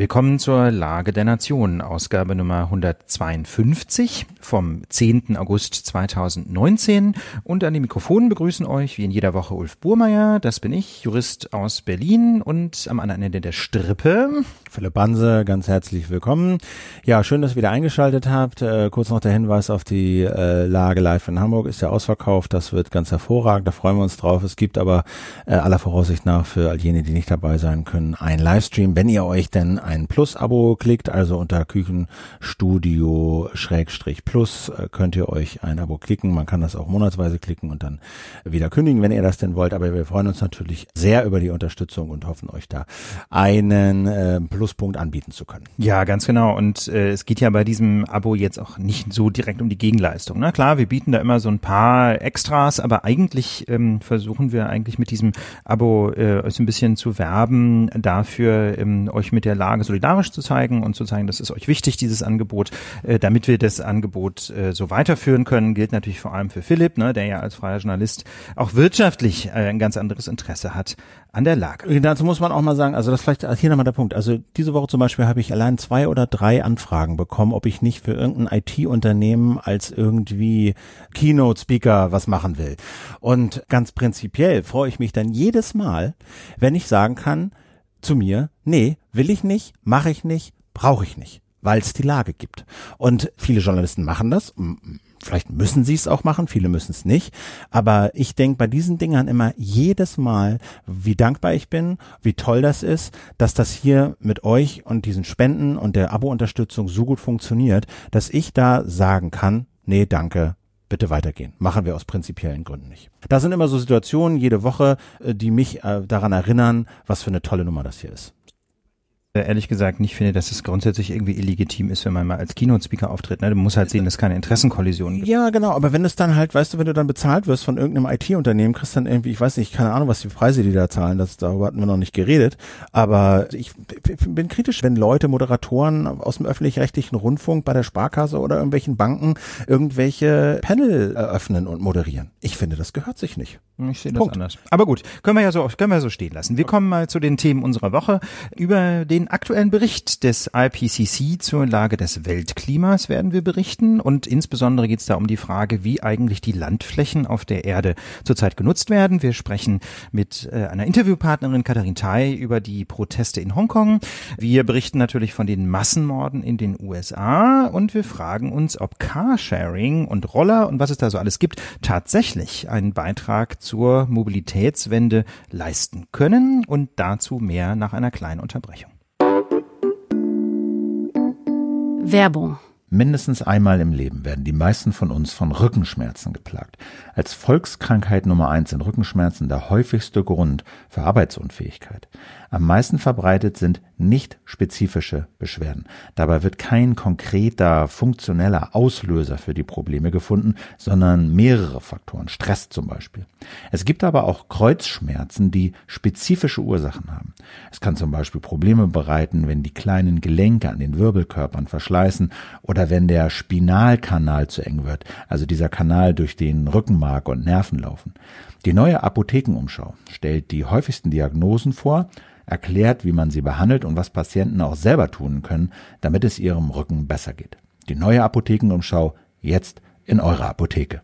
Willkommen zur Lage der Nation, Ausgabe Nummer 152 vom 10. August 2019. Und an den Mikrofonen begrüßen euch wie in jeder Woche Ulf Burmeier, das bin ich, Jurist aus Berlin und am anderen Ende der Strippe. Philipp Banse, ganz herzlich willkommen. Ja, schön, dass ihr wieder eingeschaltet habt. Äh, kurz noch der Hinweis auf die äh, Lage live in Hamburg ist ja ausverkauft. Das wird ganz hervorragend, da freuen wir uns drauf. Es gibt aber äh, aller Voraussicht nach für all jene, die nicht dabei sein können, einen Livestream, wenn ihr euch denn ein Plus-Abo klickt, also unter Küchenstudio Schrägstrich Plus äh, könnt ihr euch ein Abo klicken. Man kann das auch monatsweise klicken und dann wieder kündigen, wenn ihr das denn wollt. Aber wir freuen uns natürlich sehr über die Unterstützung und hoffen euch da einen äh, Pluspunkt anbieten zu können. Ja, ganz genau. Und äh, es geht ja bei diesem Abo jetzt auch nicht so direkt um die Gegenleistung. Na ne? klar, wir bieten da immer so ein paar Extras, aber eigentlich ähm, versuchen wir eigentlich mit diesem Abo äh, euch ein bisschen zu werben dafür, ähm, euch mit der Lage Lage solidarisch zu zeigen und zu zeigen, das ist euch wichtig, dieses Angebot. Äh, damit wir das Angebot äh, so weiterführen können, gilt natürlich vor allem für Philipp, ne, der ja als freier Journalist auch wirtschaftlich äh, ein ganz anderes Interesse hat an der Lage. Dazu muss man auch mal sagen, also das vielleicht hier nochmal der Punkt. Also diese Woche zum Beispiel habe ich allein zwei oder drei Anfragen bekommen, ob ich nicht für irgendein IT-Unternehmen als irgendwie Keynote-Speaker was machen will. Und ganz prinzipiell freue ich mich dann jedes Mal, wenn ich sagen kann, zu mir, nee, will ich nicht, mache ich nicht, brauche ich nicht, weil es die Lage gibt. Und viele Journalisten machen das. Vielleicht müssen sie es auch machen, viele müssen es nicht. Aber ich denke bei diesen Dingern immer jedes Mal, wie dankbar ich bin, wie toll das ist, dass das hier mit euch und diesen Spenden und der Abo-Unterstützung so gut funktioniert, dass ich da sagen kann, nee, danke, bitte weitergehen. Machen wir aus prinzipiellen Gründen nicht. Da sind immer so Situationen jede Woche, äh, die mich äh, daran erinnern, was für eine tolle Nummer das hier ist. Äh, ehrlich gesagt nicht finde, dass es grundsätzlich irgendwie illegitim ist, wenn man mal als Keynote-Speaker auftritt. Ne? Du musst halt sehen, dass keine Interessenkollision gibt. Ja, genau. Aber wenn es dann halt, weißt du, wenn du dann bezahlt wirst von irgendeinem IT-Unternehmen, kriegst dann irgendwie, ich weiß nicht, keine Ahnung, was die Preise, die da zahlen, das, darüber hatten wir noch nicht geredet. Aber ich bin kritisch, wenn Leute, Moderatoren aus dem öffentlich-rechtlichen Rundfunk bei der Sparkasse oder irgendwelchen Banken irgendwelche Panel eröffnen und moderieren. Ich finde, das gehört sich nicht. Ich sehe das Punkt. anders. Aber gut, können wir ja so, können wir so stehen lassen. Wir kommen mal zu den Themen unserer Woche. Über den aktuellen Bericht des IPCC zur Lage des Weltklimas werden wir berichten und insbesondere geht es da um die Frage, wie eigentlich die Landflächen auf der Erde zurzeit genutzt werden. Wir sprechen mit äh, einer Interviewpartnerin Katharin Tai über die Proteste in Hongkong. Wir berichten natürlich von den Massenmorden in den USA und wir fragen uns, ob Carsharing und Roller und was es da so alles gibt, tatsächlich einen Beitrag zur Mobilitätswende leisten können und dazu mehr nach einer kleinen Unterbrechung. Werbung Mindestens einmal im Leben werden die meisten von uns von Rückenschmerzen geplagt. Als Volkskrankheit Nummer eins sind Rückenschmerzen der häufigste Grund für Arbeitsunfähigkeit. Am meisten verbreitet sind nicht spezifische Beschwerden. Dabei wird kein konkreter, funktioneller Auslöser für die Probleme gefunden, sondern mehrere Faktoren, Stress zum Beispiel. Es gibt aber auch Kreuzschmerzen, die spezifische Ursachen haben. Es kann zum Beispiel Probleme bereiten, wenn die kleinen Gelenke an den Wirbelkörpern verschleißen oder wenn der Spinalkanal zu eng wird, also dieser Kanal, durch den Rückenmark und Nerven laufen. Die neue Apothekenumschau stellt die häufigsten Diagnosen vor, erklärt, wie man sie behandelt und was Patienten auch selber tun können, damit es ihrem Rücken besser geht. Die neue Apothekenumschau jetzt in eurer Apotheke.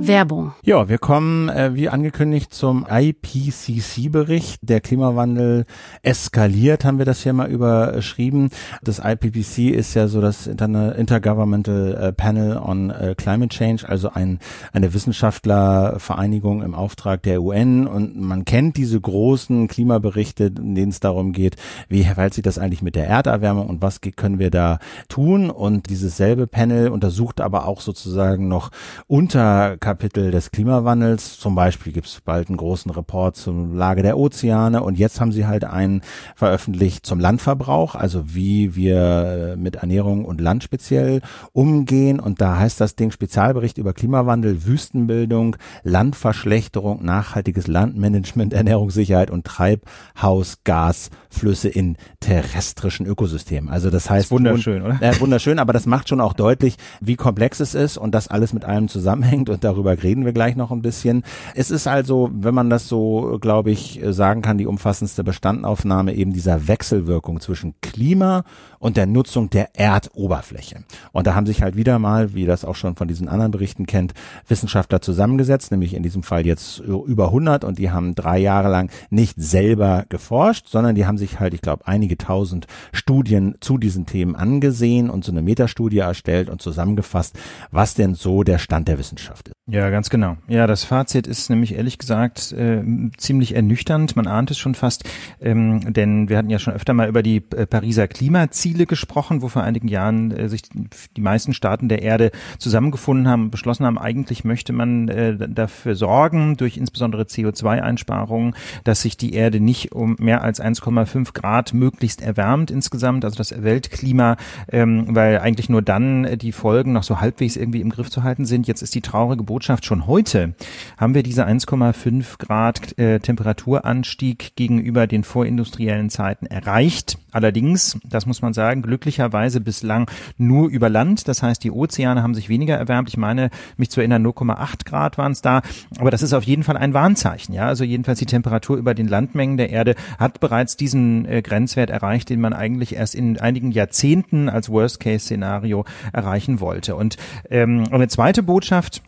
Werbung. Ja, wir kommen äh, wie angekündigt zum IPCC-Bericht. Der Klimawandel eskaliert, haben wir das hier mal überschrieben. Das IPCC ist ja so das Inter Intergovernmental äh, Panel on äh, Climate Change, also ein, eine Wissenschaftlervereinigung im Auftrag der UN. Und man kennt diese großen Klimaberichte, in denen es darum geht, wie verhält sich das eigentlich mit der Erderwärmung und was können wir da tun. Und dieses selbe Panel untersucht aber auch sozusagen noch unter Kapitel des Klimawandels. Zum Beispiel gibt es bald einen großen Report zur Lage der Ozeane und jetzt haben sie halt einen veröffentlicht zum Landverbrauch, also wie wir mit Ernährung und Land speziell umgehen. Und da heißt das Ding Spezialbericht über Klimawandel, Wüstenbildung, Landverschlechterung, nachhaltiges Landmanagement, Ernährungssicherheit und Treibhausgasflüsse in terrestrischen Ökosystemen. Also das heißt das wunderschön, oder? Äh, wunderschön, aber das macht schon auch deutlich, wie komplex es ist und das alles mit allem zusammenhängt und darüber darüber reden wir gleich noch ein bisschen. Es ist also, wenn man das so, glaube ich, sagen kann, die umfassendste Bestandaufnahme eben dieser Wechselwirkung zwischen Klima und der Nutzung der Erdoberfläche. Und da haben sich halt wieder mal, wie das auch schon von diesen anderen Berichten kennt, Wissenschaftler zusammengesetzt, nämlich in diesem Fall jetzt über 100 und die haben drei Jahre lang nicht selber geforscht, sondern die haben sich halt, ich glaube, einige tausend Studien zu diesen Themen angesehen und so eine Metastudie erstellt und zusammengefasst, was denn so der Stand der Wissenschaft ist. Ja, ganz genau. Ja, das Fazit ist nämlich ehrlich gesagt äh, ziemlich ernüchternd. Man ahnt es schon fast, ähm, denn wir hatten ja schon öfter mal über die äh, Pariser Klimaziele gesprochen, wo vor einigen Jahren äh, sich die meisten Staaten der Erde zusammengefunden haben und beschlossen haben, eigentlich möchte man äh, dafür sorgen, durch insbesondere CO2-Einsparungen, dass sich die Erde nicht um mehr als 1,5 Grad möglichst erwärmt insgesamt, also das Weltklima, ähm, weil eigentlich nur dann die Folgen noch so halbwegs irgendwie im Griff zu halten sind. Jetzt ist die traurige Botschaft schon heute haben wir diese 1,5 Grad äh, Temperaturanstieg gegenüber den vorindustriellen Zeiten erreicht. Allerdings, das muss man sagen, glücklicherweise bislang nur über Land. Das heißt, die Ozeane haben sich weniger erwärmt. Ich meine, mich zu erinnern, 0,8 Grad waren es da. Aber das ist auf jeden Fall ein Warnzeichen. Ja, also jedenfalls die Temperatur über den Landmengen der Erde hat bereits diesen äh, Grenzwert erreicht, den man eigentlich erst in einigen Jahrzehnten als Worst-Case-Szenario erreichen wollte. Und ähm, eine zweite Botschaft,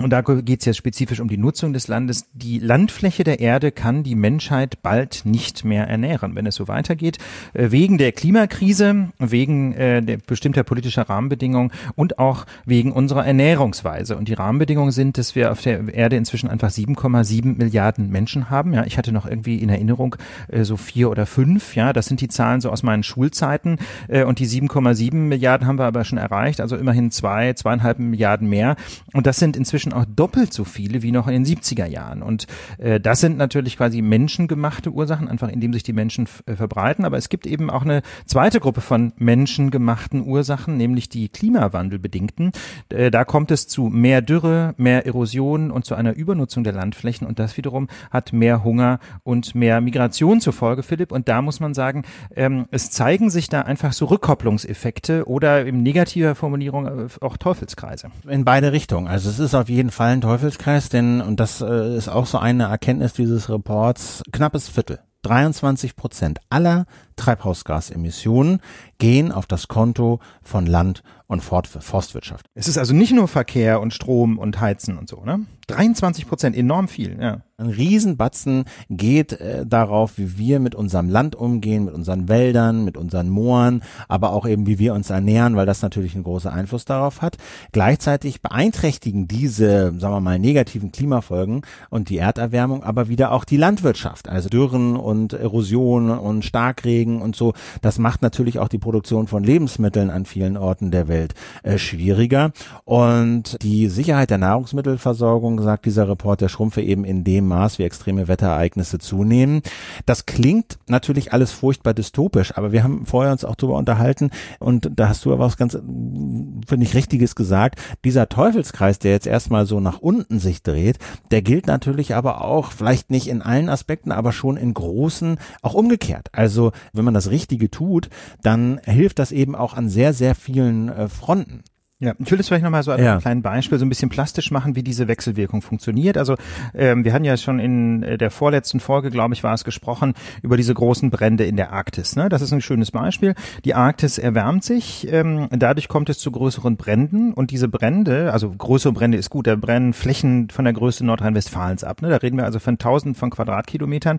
und da geht es jetzt spezifisch um die Nutzung des Landes. Die Landfläche der Erde kann die Menschheit bald nicht mehr ernähren, wenn es so weitergeht. Äh, wegen der Klimakrise, wegen äh, bestimmter politischer Rahmenbedingungen und auch wegen unserer Ernährungsweise. Und die Rahmenbedingungen sind, dass wir auf der Erde inzwischen einfach 7,7 Milliarden Menschen haben. Ja, ich hatte noch irgendwie in Erinnerung äh, so vier oder fünf. Ja, das sind die Zahlen so aus meinen Schulzeiten. Äh, und die 7,7 Milliarden haben wir aber schon erreicht. Also immerhin zwei, zweieinhalb Milliarden mehr. Und das sind inzwischen inzwischen auch doppelt so viele wie noch in den 70er Jahren. Und äh, das sind natürlich quasi menschengemachte Ursachen, einfach indem sich die Menschen äh, verbreiten. Aber es gibt eben auch eine zweite Gruppe von menschengemachten Ursachen, nämlich die Klimawandelbedingten. Äh, da kommt es zu mehr Dürre, mehr Erosion und zu einer Übernutzung der Landflächen. Und das wiederum hat mehr Hunger und mehr Migration zur Folge, Philipp. Und da muss man sagen, ähm, es zeigen sich da einfach so Rückkopplungseffekte oder in negativer Formulierung äh, auch Teufelskreise. In beide Richtungen. Also es ist auf jeden Fall ein Teufelskreis, denn, und das äh, ist auch so eine Erkenntnis dieses Reports, knappes Viertel. 23 Prozent aller Treibhausgasemissionen gehen auf das Konto von Land und Forstwirtschaft. Es ist also nicht nur Verkehr und Strom und Heizen und so, ne? 23 Prozent, enorm viel, ja. Ein Riesenbatzen geht äh, darauf, wie wir mit unserem Land umgehen, mit unseren Wäldern, mit unseren Mooren, aber auch eben, wie wir uns ernähren, weil das natürlich einen großen Einfluss darauf hat. Gleichzeitig beeinträchtigen diese, sagen wir mal, negativen Klimafolgen und die Erderwärmung aber wieder auch die Landwirtschaft. Also Dürren und Erosion und Starkregen und so. Das macht natürlich auch die Produktion von Lebensmitteln an vielen Orten der Welt äh, schwieriger. Und die Sicherheit der Nahrungsmittelversorgung, sagt dieser Report, der schrumpfe eben in dem Maß, wie extreme Wetterereignisse zunehmen. Das klingt natürlich alles furchtbar dystopisch, aber wir haben vorher uns auch darüber unterhalten und da hast du aber was ganz, finde ich, Richtiges gesagt. Dieser Teufelskreis, der jetzt erstmal so nach unten sich dreht, der gilt natürlich aber auch, vielleicht nicht in allen Aspekten, aber schon in großen, auch umgekehrt. Also wenn man das Richtige tut, dann hilft das eben auch an sehr, sehr vielen äh, Fronten. Ja, ich will es vielleicht nochmal so an ja. einem kleinen Beispiel so ein bisschen plastisch machen, wie diese Wechselwirkung funktioniert. Also ähm, wir hatten ja schon in äh, der vorletzten Folge, glaube ich, war es gesprochen, über diese großen Brände in der Arktis. Ne? Das ist ein schönes Beispiel. Die Arktis erwärmt sich, ähm, dadurch kommt es zu größeren Bränden und diese Brände, also größere Brände ist gut, da brennen Flächen von der Größe Nordrhein-Westfalens ab. Ne? Da reden wir also von tausend von Quadratkilometern.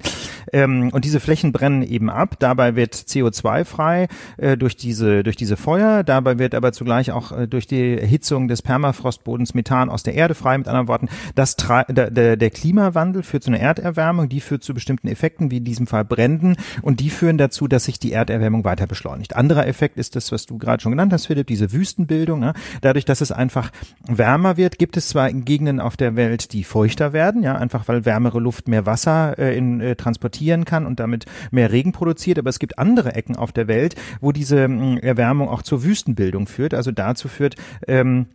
Ähm, und diese Flächen brennen eben ab. Dabei wird CO2 frei äh, durch diese durch diese Feuer. Dabei wird aber zugleich auch äh, durch die die Erhitzung des Permafrostbodens Methan aus der Erde frei. Mit anderen Worten, das der, der, Klimawandel führt zu einer Erderwärmung, die führt zu bestimmten Effekten, wie in diesem Fall Bränden, und die führen dazu, dass sich die Erderwärmung weiter beschleunigt. Anderer Effekt ist das, was du gerade schon genannt hast, Philipp, diese Wüstenbildung. Ja. Dadurch, dass es einfach wärmer wird, gibt es zwar Gegenden auf der Welt, die feuchter werden, ja, einfach weil wärmere Luft mehr Wasser äh, in, äh, transportieren kann und damit mehr Regen produziert, aber es gibt andere Ecken auf der Welt, wo diese äh, Erwärmung auch zur Wüstenbildung führt, also dazu führt, ähm,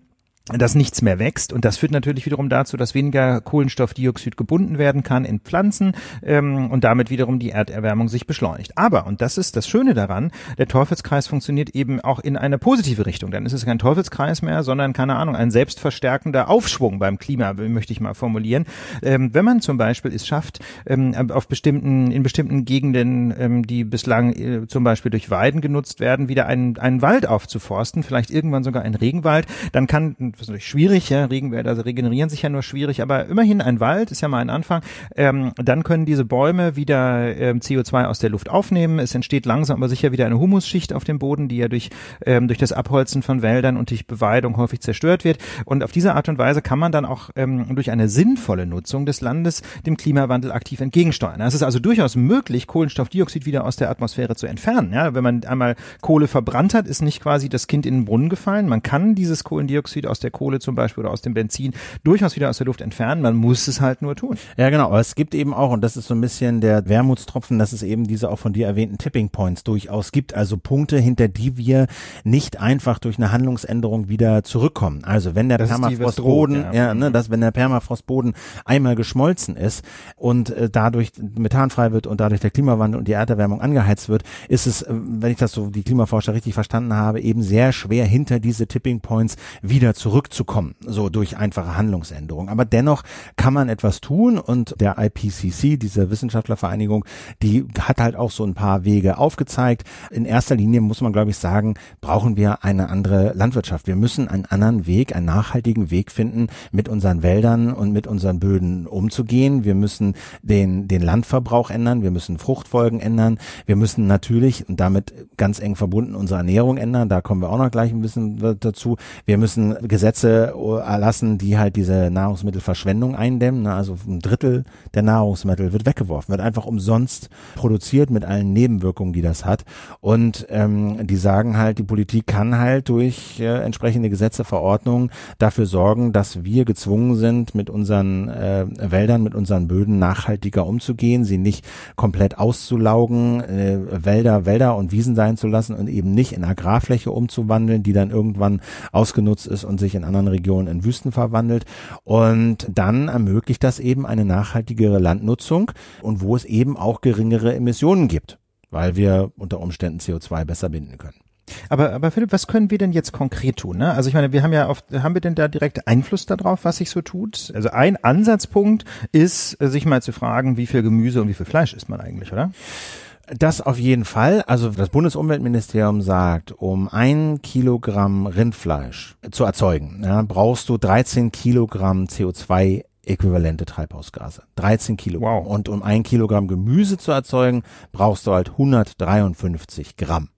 dass nichts mehr wächst und das führt natürlich wiederum dazu, dass weniger Kohlenstoffdioxid gebunden werden kann in Pflanzen ähm, und damit wiederum die Erderwärmung sich beschleunigt. Aber, und das ist das Schöne daran, der Teufelskreis funktioniert eben auch in eine positive Richtung. Dann ist es kein Teufelskreis mehr, sondern, keine Ahnung, ein selbstverstärkender Aufschwung beim Klima, möchte ich mal formulieren. Ähm, wenn man zum Beispiel es schafft, ähm, auf bestimmten, in bestimmten Gegenden, ähm, die bislang äh, zum Beispiel durch Weiden genutzt werden, wieder einen, einen Wald aufzuforsten, vielleicht irgendwann sogar ein Regenwald, dann kann das ist natürlich schwierig, ja, Regenwälder also regenerieren sich ja nur schwierig, aber immerhin ein Wald ist ja mal ein Anfang. Ähm, dann können diese Bäume wieder ähm, CO2 aus der Luft aufnehmen. Es entsteht langsam aber sicher wieder eine Humusschicht auf dem Boden, die ja durch, ähm, durch das Abholzen von Wäldern und durch Beweidung häufig zerstört wird. Und auf diese Art und Weise kann man dann auch ähm, durch eine sinnvolle Nutzung des Landes dem Klimawandel aktiv entgegensteuern. Es ist also durchaus möglich, Kohlenstoffdioxid wieder aus der Atmosphäre zu entfernen. Ja, wenn man einmal Kohle verbrannt hat, ist nicht quasi das Kind in den Brunnen gefallen. Man kann dieses Kohlendioxid aus der Kohle zum Beispiel oder aus dem Benzin durchaus wieder aus der Luft entfernen. Man muss es halt nur tun. Ja, genau. Aber es gibt eben auch, und das ist so ein bisschen der Wermutstropfen, dass es eben diese auch von dir erwähnten Tipping Points durchaus gibt. Also Punkte, hinter die wir nicht einfach durch eine Handlungsänderung wieder zurückkommen. Also wenn der das Permafrostboden, ja, ja ne, mhm. dass wenn der Permafrostboden einmal geschmolzen ist und äh, dadurch Methan frei wird und dadurch der Klimawandel und die Erderwärmung angeheizt wird, ist es, äh, wenn ich das so die Klimaforscher richtig verstanden habe, eben sehr schwer hinter diese Tipping Points wieder zurück zurückzukommen, so durch einfache Handlungsänderung. Aber dennoch kann man etwas tun und der IPCC, diese Wissenschaftlervereinigung, die hat halt auch so ein paar Wege aufgezeigt. In erster Linie muss man, glaube ich, sagen, brauchen wir eine andere Landwirtschaft. Wir müssen einen anderen Weg, einen nachhaltigen Weg finden, mit unseren Wäldern und mit unseren Böden umzugehen. Wir müssen den, den Landverbrauch ändern. Wir müssen Fruchtfolgen ändern. Wir müssen natürlich und damit ganz eng verbunden unsere Ernährung ändern. Da kommen wir auch noch gleich ein bisschen dazu. Wir müssen Gesetze Gesetze erlassen, die halt diese Nahrungsmittelverschwendung eindämmen. Ne? Also ein Drittel der Nahrungsmittel wird weggeworfen, wird einfach umsonst produziert mit allen Nebenwirkungen, die das hat. Und ähm, die sagen halt, die Politik kann halt durch äh, entsprechende Gesetze, Verordnungen dafür sorgen, dass wir gezwungen sind, mit unseren äh, Wäldern, mit unseren Böden nachhaltiger umzugehen, sie nicht komplett auszulaugen, äh, Wälder, Wälder und Wiesen sein zu lassen und eben nicht in Agrarfläche umzuwandeln, die dann irgendwann ausgenutzt ist und sich in anderen Regionen in Wüsten verwandelt. Und dann ermöglicht das eben eine nachhaltigere Landnutzung und wo es eben auch geringere Emissionen gibt, weil wir unter Umständen CO2 besser binden können. Aber, aber Philipp, was können wir denn jetzt konkret tun? Ne? Also ich meine, wir haben ja oft, haben wir denn da direkt Einfluss darauf, was sich so tut? Also ein Ansatzpunkt ist, sich mal zu fragen, wie viel Gemüse und wie viel Fleisch isst man eigentlich, oder? Das auf jeden Fall. Also das Bundesumweltministerium sagt, um ein Kilogramm Rindfleisch zu erzeugen, ja, brauchst du 13 Kilogramm CO2 äquivalente Treibhausgase. 13 Kilogramm. Wow. Und um ein Kilogramm Gemüse zu erzeugen, brauchst du halt 153 Gramm.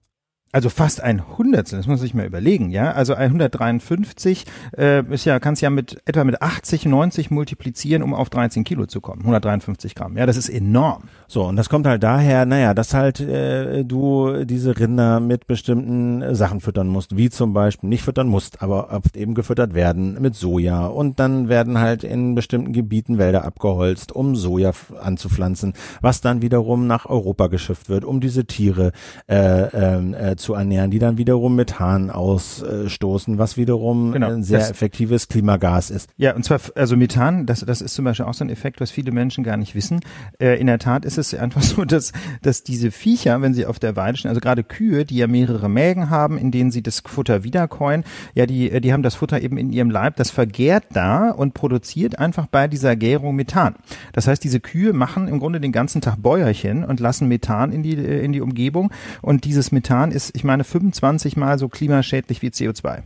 Also fast ein Hundertstel, das muss man sich mal überlegen, ja. Also 153 äh, ist ja, kannst ja mit etwa mit 80, 90 multiplizieren, um auf 13 Kilo zu kommen. 153 Gramm, ja, das ist enorm. So, und das kommt halt daher, naja, dass halt äh, du diese Rinder mit bestimmten äh, Sachen füttern musst, wie zum Beispiel, nicht füttern musst, aber eben gefüttert werden mit Soja. Und dann werden halt in bestimmten Gebieten Wälder abgeholzt, um Soja anzupflanzen, was dann wiederum nach Europa geschifft wird, um diese Tiere äh, ähm, äh, zu ernähren, die dann wiederum Methan ausstoßen, was wiederum genau, ein sehr effektives Klimagas ist. Ja, und zwar, also Methan, das, das ist zum Beispiel auch so ein Effekt, was viele Menschen gar nicht wissen. Äh, in der Tat ist es einfach so, dass, dass diese Viecher, wenn sie auf der Weide stehen, also gerade Kühe, die ja mehrere Mägen haben, in denen sie das Futter wiederkäuen, ja, die, die haben das Futter eben in ihrem Leib, das vergärt da und produziert einfach bei dieser Gärung Methan. Das heißt, diese Kühe machen im Grunde den ganzen Tag Bäuerchen und lassen Methan in die, in die Umgebung und dieses Methan ist ich meine, 25 mal so klimaschädlich wie CO2.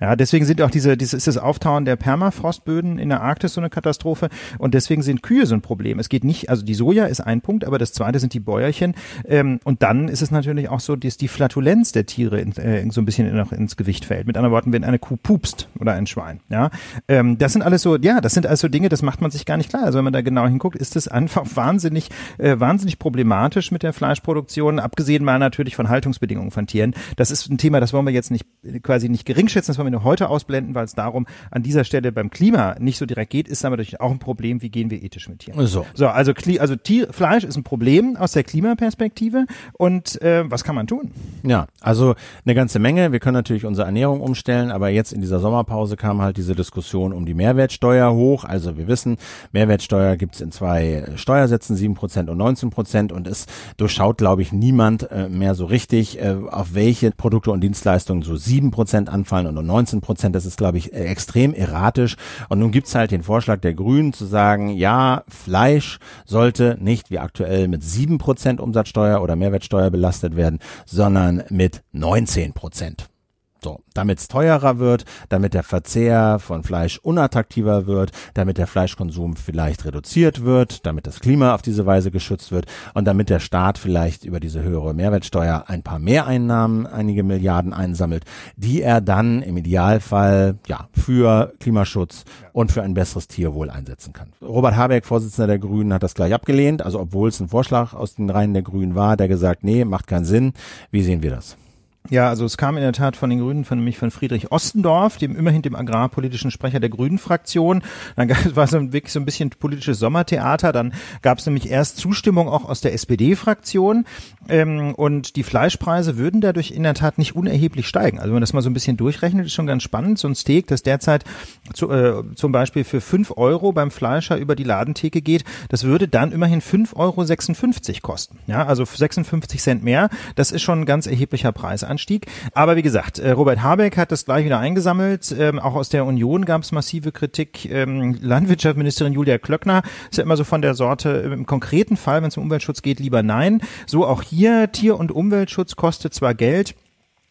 Ja, deswegen sind auch diese, dieses ist das Auftauen der Permafrostböden in der Arktis so eine Katastrophe und deswegen sind Kühe so ein Problem. Es geht nicht, also die Soja ist ein Punkt, aber das zweite sind die Bäuerchen ähm, und dann ist es natürlich auch so, dass die Flatulenz der Tiere in, äh, so ein bisschen noch ins Gewicht fällt. Mit anderen Worten, wenn eine Kuh pupst oder ein Schwein, ja, ähm, das sind alles so, ja, das sind also Dinge, das macht man sich gar nicht klar. Also wenn man da genau hinguckt, ist das einfach wahnsinnig, äh, wahnsinnig problematisch mit der Fleischproduktion, abgesehen mal natürlich von Haltungsbedingungen von Tieren. Das ist ein Thema, das wollen wir jetzt nicht quasi nicht geringschätzen aussetzen, das wollen wir nur heute ausblenden, weil es darum an dieser Stelle beim Klima nicht so direkt geht, ist aber natürlich auch ein Problem, wie gehen wir ethisch mit Tieren. So. So, also, also Tier, Fleisch ist ein Problem aus der Klimaperspektive und äh, was kann man tun? Ja, also eine ganze Menge. Wir können natürlich unsere Ernährung umstellen, aber jetzt in dieser Sommerpause kam halt diese Diskussion um die Mehrwertsteuer hoch. Also wir wissen, Mehrwertsteuer gibt's in zwei Steuersätzen, sieben Prozent und 19 Prozent und es durchschaut, glaube ich, niemand äh, mehr so richtig, äh, auf welche Produkte und Dienstleistungen so sieben Prozent anfallen und 19 Prozent. Das ist, glaube ich, äh, extrem erratisch. Und nun gibt's halt den Vorschlag der Grünen zu sagen, ja, Fleisch sollte nicht wie aktuell mit sieben Prozent Umsatzsteuer oder Mehrwertsteuer belastet werden, sondern mit 19 Prozent. So, damit es teurer wird, damit der Verzehr von Fleisch unattraktiver wird, damit der Fleischkonsum vielleicht reduziert wird, damit das Klima auf diese Weise geschützt wird und damit der Staat vielleicht über diese höhere Mehrwertsteuer ein paar Mehreinnahmen, einige Milliarden einsammelt, die er dann im Idealfall ja für Klimaschutz und für ein besseres Tierwohl einsetzen kann. Robert Habeck, Vorsitzender der Grünen, hat das gleich abgelehnt, also obwohl es ein Vorschlag aus den Reihen der Grünen war, der gesagt, nee, macht keinen Sinn. Wie sehen wir das? Ja, also es kam in der Tat von den Grünen, von nämlich von Friedrich Ostendorf, dem immerhin dem agrarpolitischen Sprecher der Grünen-Fraktion. Dann gab, es war so wirklich so ein bisschen politisches Sommertheater. Dann gab es nämlich erst Zustimmung auch aus der SPD-Fraktion ähm, und die Fleischpreise würden dadurch in der Tat nicht unerheblich steigen. Also wenn man das mal so ein bisschen durchrechnet, ist schon ganz spannend. So ein Steak, das derzeit zu, äh, zum Beispiel für fünf Euro beim Fleischer über die Ladentheke geht, das würde dann immerhin fünf Euro kosten. Ja, also 56 Cent mehr. Das ist schon ein ganz erheblicher Preis. Anstieg. Aber wie gesagt, äh, Robert Habeck hat das gleich wieder eingesammelt. Ähm, auch aus der Union gab es massive Kritik. Ähm, Landwirtschaftsministerin Julia Klöckner ist ja immer so von der Sorte, äh, im konkreten Fall, wenn es um Umweltschutz geht, lieber nein. So auch hier, Tier- und Umweltschutz kostet zwar Geld,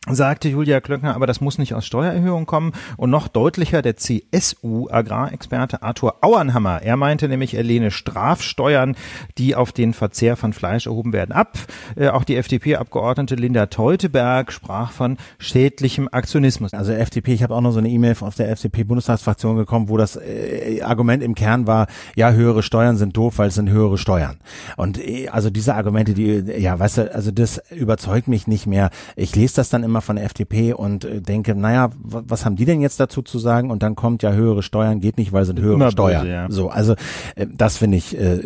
sagte Julia Klöckner, aber das muss nicht aus Steuererhöhung kommen. Und noch deutlicher der CSU-Agrarexperte Arthur Auernhammer. Er meinte nämlich, er lehne Strafsteuern, die auf den Verzehr von Fleisch erhoben werden, ab. Äh, auch die FDP-Abgeordnete Linda Teuteberg sprach von schädlichem Aktionismus. Also FDP, ich habe auch noch so eine E-Mail aus der FDP-Bundestagsfraktion gekommen, wo das äh, Argument im Kern war, ja, höhere Steuern sind doof, weil es sind höhere Steuern. Und äh, also diese Argumente, die, ja, weißt du, also das überzeugt mich nicht mehr. Ich lese das dann immer immer von der FDP und äh, denke, naja, was haben die denn jetzt dazu zu sagen? Und dann kommt ja höhere Steuern, geht nicht, weil sind höhere immer Steuern. Böse, ja. So, also äh, das finde ich äh,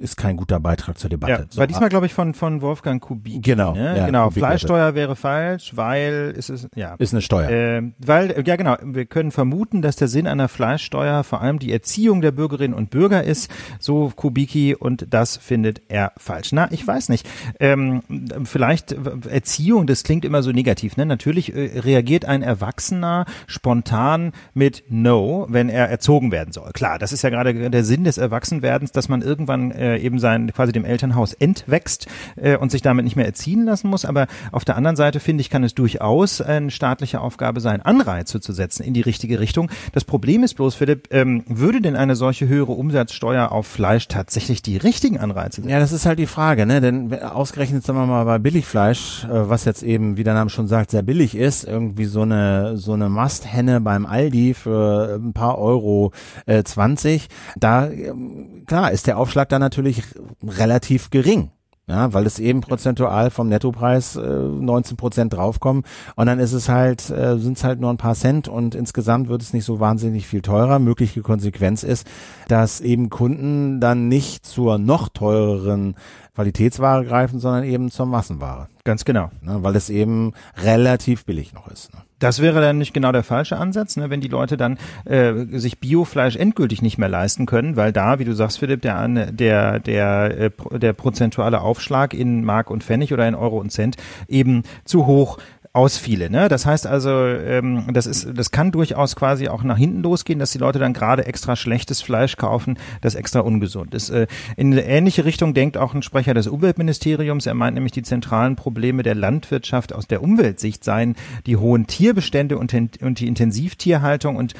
ist kein guter Beitrag zur Debatte. Ja, so, war diesmal glaube ich von von Wolfgang Kubik. Genau, ne? ja, genau. Kubik Fleischsteuer wäre falsch, weil es ist ja ist eine Steuer. Äh, weil ja genau, wir können vermuten, dass der Sinn einer Fleischsteuer vor allem die Erziehung der Bürgerinnen und Bürger ist. So Kubicki und das findet er falsch. Na, ich weiß nicht. Ähm, vielleicht Erziehung, das klingt immer so negativ negativ. Ne? Natürlich äh, reagiert ein Erwachsener spontan mit No, wenn er erzogen werden soll. Klar, das ist ja gerade der Sinn des Erwachsenwerdens, dass man irgendwann äh, eben sein quasi dem Elternhaus entwächst äh, und sich damit nicht mehr erziehen lassen muss. Aber auf der anderen Seite finde ich, kann es durchaus eine staatliche Aufgabe sein, Anreize zu setzen in die richtige Richtung. Das Problem ist bloß, Philipp, ähm, würde denn eine solche höhere Umsatzsteuer auf Fleisch tatsächlich die richtigen Anreize setzen? Ja, das ist halt die Frage, ne? Denn ausgerechnet, sagen wir mal, bei Billigfleisch, äh, was jetzt eben, wie der Name schon sagt, sehr billig ist, irgendwie so eine so eine Masthenne beim Aldi für ein paar Euro äh, 20, da ähm, klar ist der Aufschlag da natürlich relativ gering. Ja, weil es eben prozentual vom Nettopreis äh, 19 Prozent draufkommen und dann ist es halt, äh, sind es halt nur ein paar Cent und insgesamt wird es nicht so wahnsinnig viel teurer. Mögliche Konsequenz ist, dass eben Kunden dann nicht zur noch teureren Qualitätsware greifen, sondern eben zur Massenware. Ganz genau. Ne, weil es eben relativ billig noch ist. Ne? Das wäre dann nicht genau der falsche Ansatz, ne, wenn die Leute dann äh, sich Biofleisch endgültig nicht mehr leisten können, weil da, wie du sagst, Philipp, der der der äh, der prozentuale Aufschlag in Mark und Pfennig oder in Euro und Cent eben zu hoch ausfiele. Ne? Das heißt also, ähm, das ist, das kann durchaus quasi auch nach hinten losgehen, dass die Leute dann gerade extra schlechtes Fleisch kaufen, das extra ungesund ist. Äh, in eine ähnliche Richtung denkt auch ein Sprecher des Umweltministeriums. Er meint nämlich, die zentralen Probleme der Landwirtschaft aus der Umweltsicht seien die hohen Tierbestände und, und die Intensivtierhaltung und,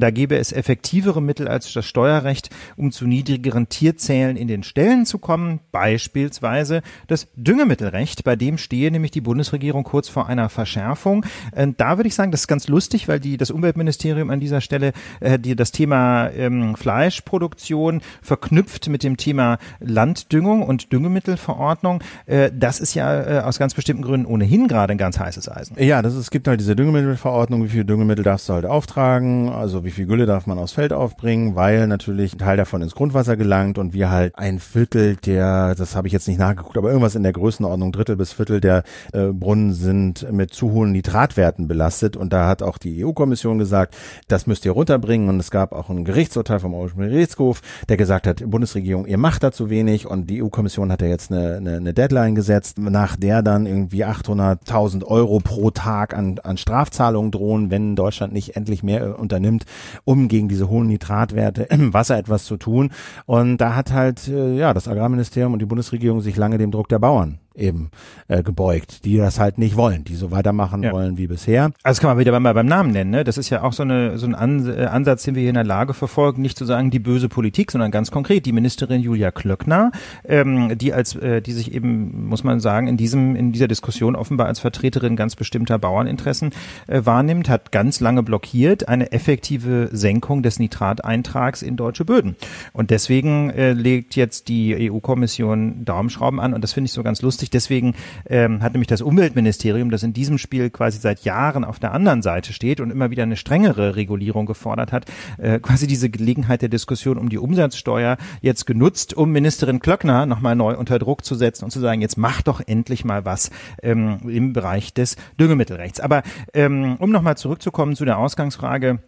da gäbe es effektivere Mittel als das Steuerrecht, um zu niedrigeren Tierzählen in den Ställen zu kommen. Beispielsweise das Düngemittelrecht, bei dem stehe nämlich die Bundesregierung kurz vor einer Verschärfung. Äh, da würde ich sagen, das ist ganz lustig, weil die das Umweltministerium an dieser Stelle äh, die das Thema ähm, Fleischproduktion verknüpft mit dem Thema Landdüngung und Düngemittelverordnung. Äh, das ist ja äh, aus ganz bestimmten Gründen ohnehin gerade ein ganz heißes Eisen. Ja, das ist, es gibt halt diese Düngemittelverordnung, wie viel Düngemittel darfst du halt auftragen, also wie viel Gülle darf man aufs Feld aufbringen, weil natürlich ein Teil davon ins Grundwasser gelangt und wir halt ein Viertel der, das habe ich jetzt nicht nachgeguckt, aber irgendwas in der Größenordnung Drittel bis Viertel der äh, Brunnen sind mit zu hohen Nitratwerten belastet. Und da hat auch die EU-Kommission gesagt, das müsst ihr runterbringen. Und es gab auch ein Gerichtsurteil vom Europäischen Gerichtshof, der gesagt hat, Bundesregierung, ihr macht da zu wenig. Und die EU-Kommission hat ja jetzt eine, eine, eine Deadline gesetzt, nach der dann irgendwie 800.000 Euro pro Tag an, an Strafzahlungen drohen, wenn Deutschland nicht endlich mehr unternimmt, um gegen diese hohen Nitratwerte im Wasser etwas zu tun. Und da hat halt äh, ja das Agrarministerium und die Bundesregierung sich lange dem Druck der Bauern eben äh, gebeugt, die das halt nicht wollen, die so weitermachen ja. wollen wie bisher. Also das kann man wieder mal beim Namen nennen. Ne? Das ist ja auch so, eine, so ein An äh, Ansatz, den wir hier in der Lage verfolgen, nicht zu sagen die böse Politik, sondern ganz konkret die Ministerin Julia Klöckner, ähm, die als, äh, die sich eben, muss man sagen, in diesem in dieser Diskussion offenbar als Vertreterin ganz bestimmter Bauerninteressen äh, wahrnimmt, hat ganz lange blockiert eine effektive Senkung des Nitrateintrags in deutsche Böden. Und deswegen äh, legt jetzt die EU-Kommission Daumenschrauben an und das finde ich so ganz lustig lustig. Deswegen ähm, hat nämlich das Umweltministerium, das in diesem Spiel quasi seit Jahren auf der anderen Seite steht und immer wieder eine strengere Regulierung gefordert hat, äh, quasi diese Gelegenheit der Diskussion um die Umsatzsteuer jetzt genutzt, um Ministerin Klöckner nochmal neu unter Druck zu setzen und zu sagen, jetzt mach doch endlich mal was ähm, im Bereich des Düngemittelrechts. Aber ähm, um nochmal zurückzukommen zu der Ausgangsfrage,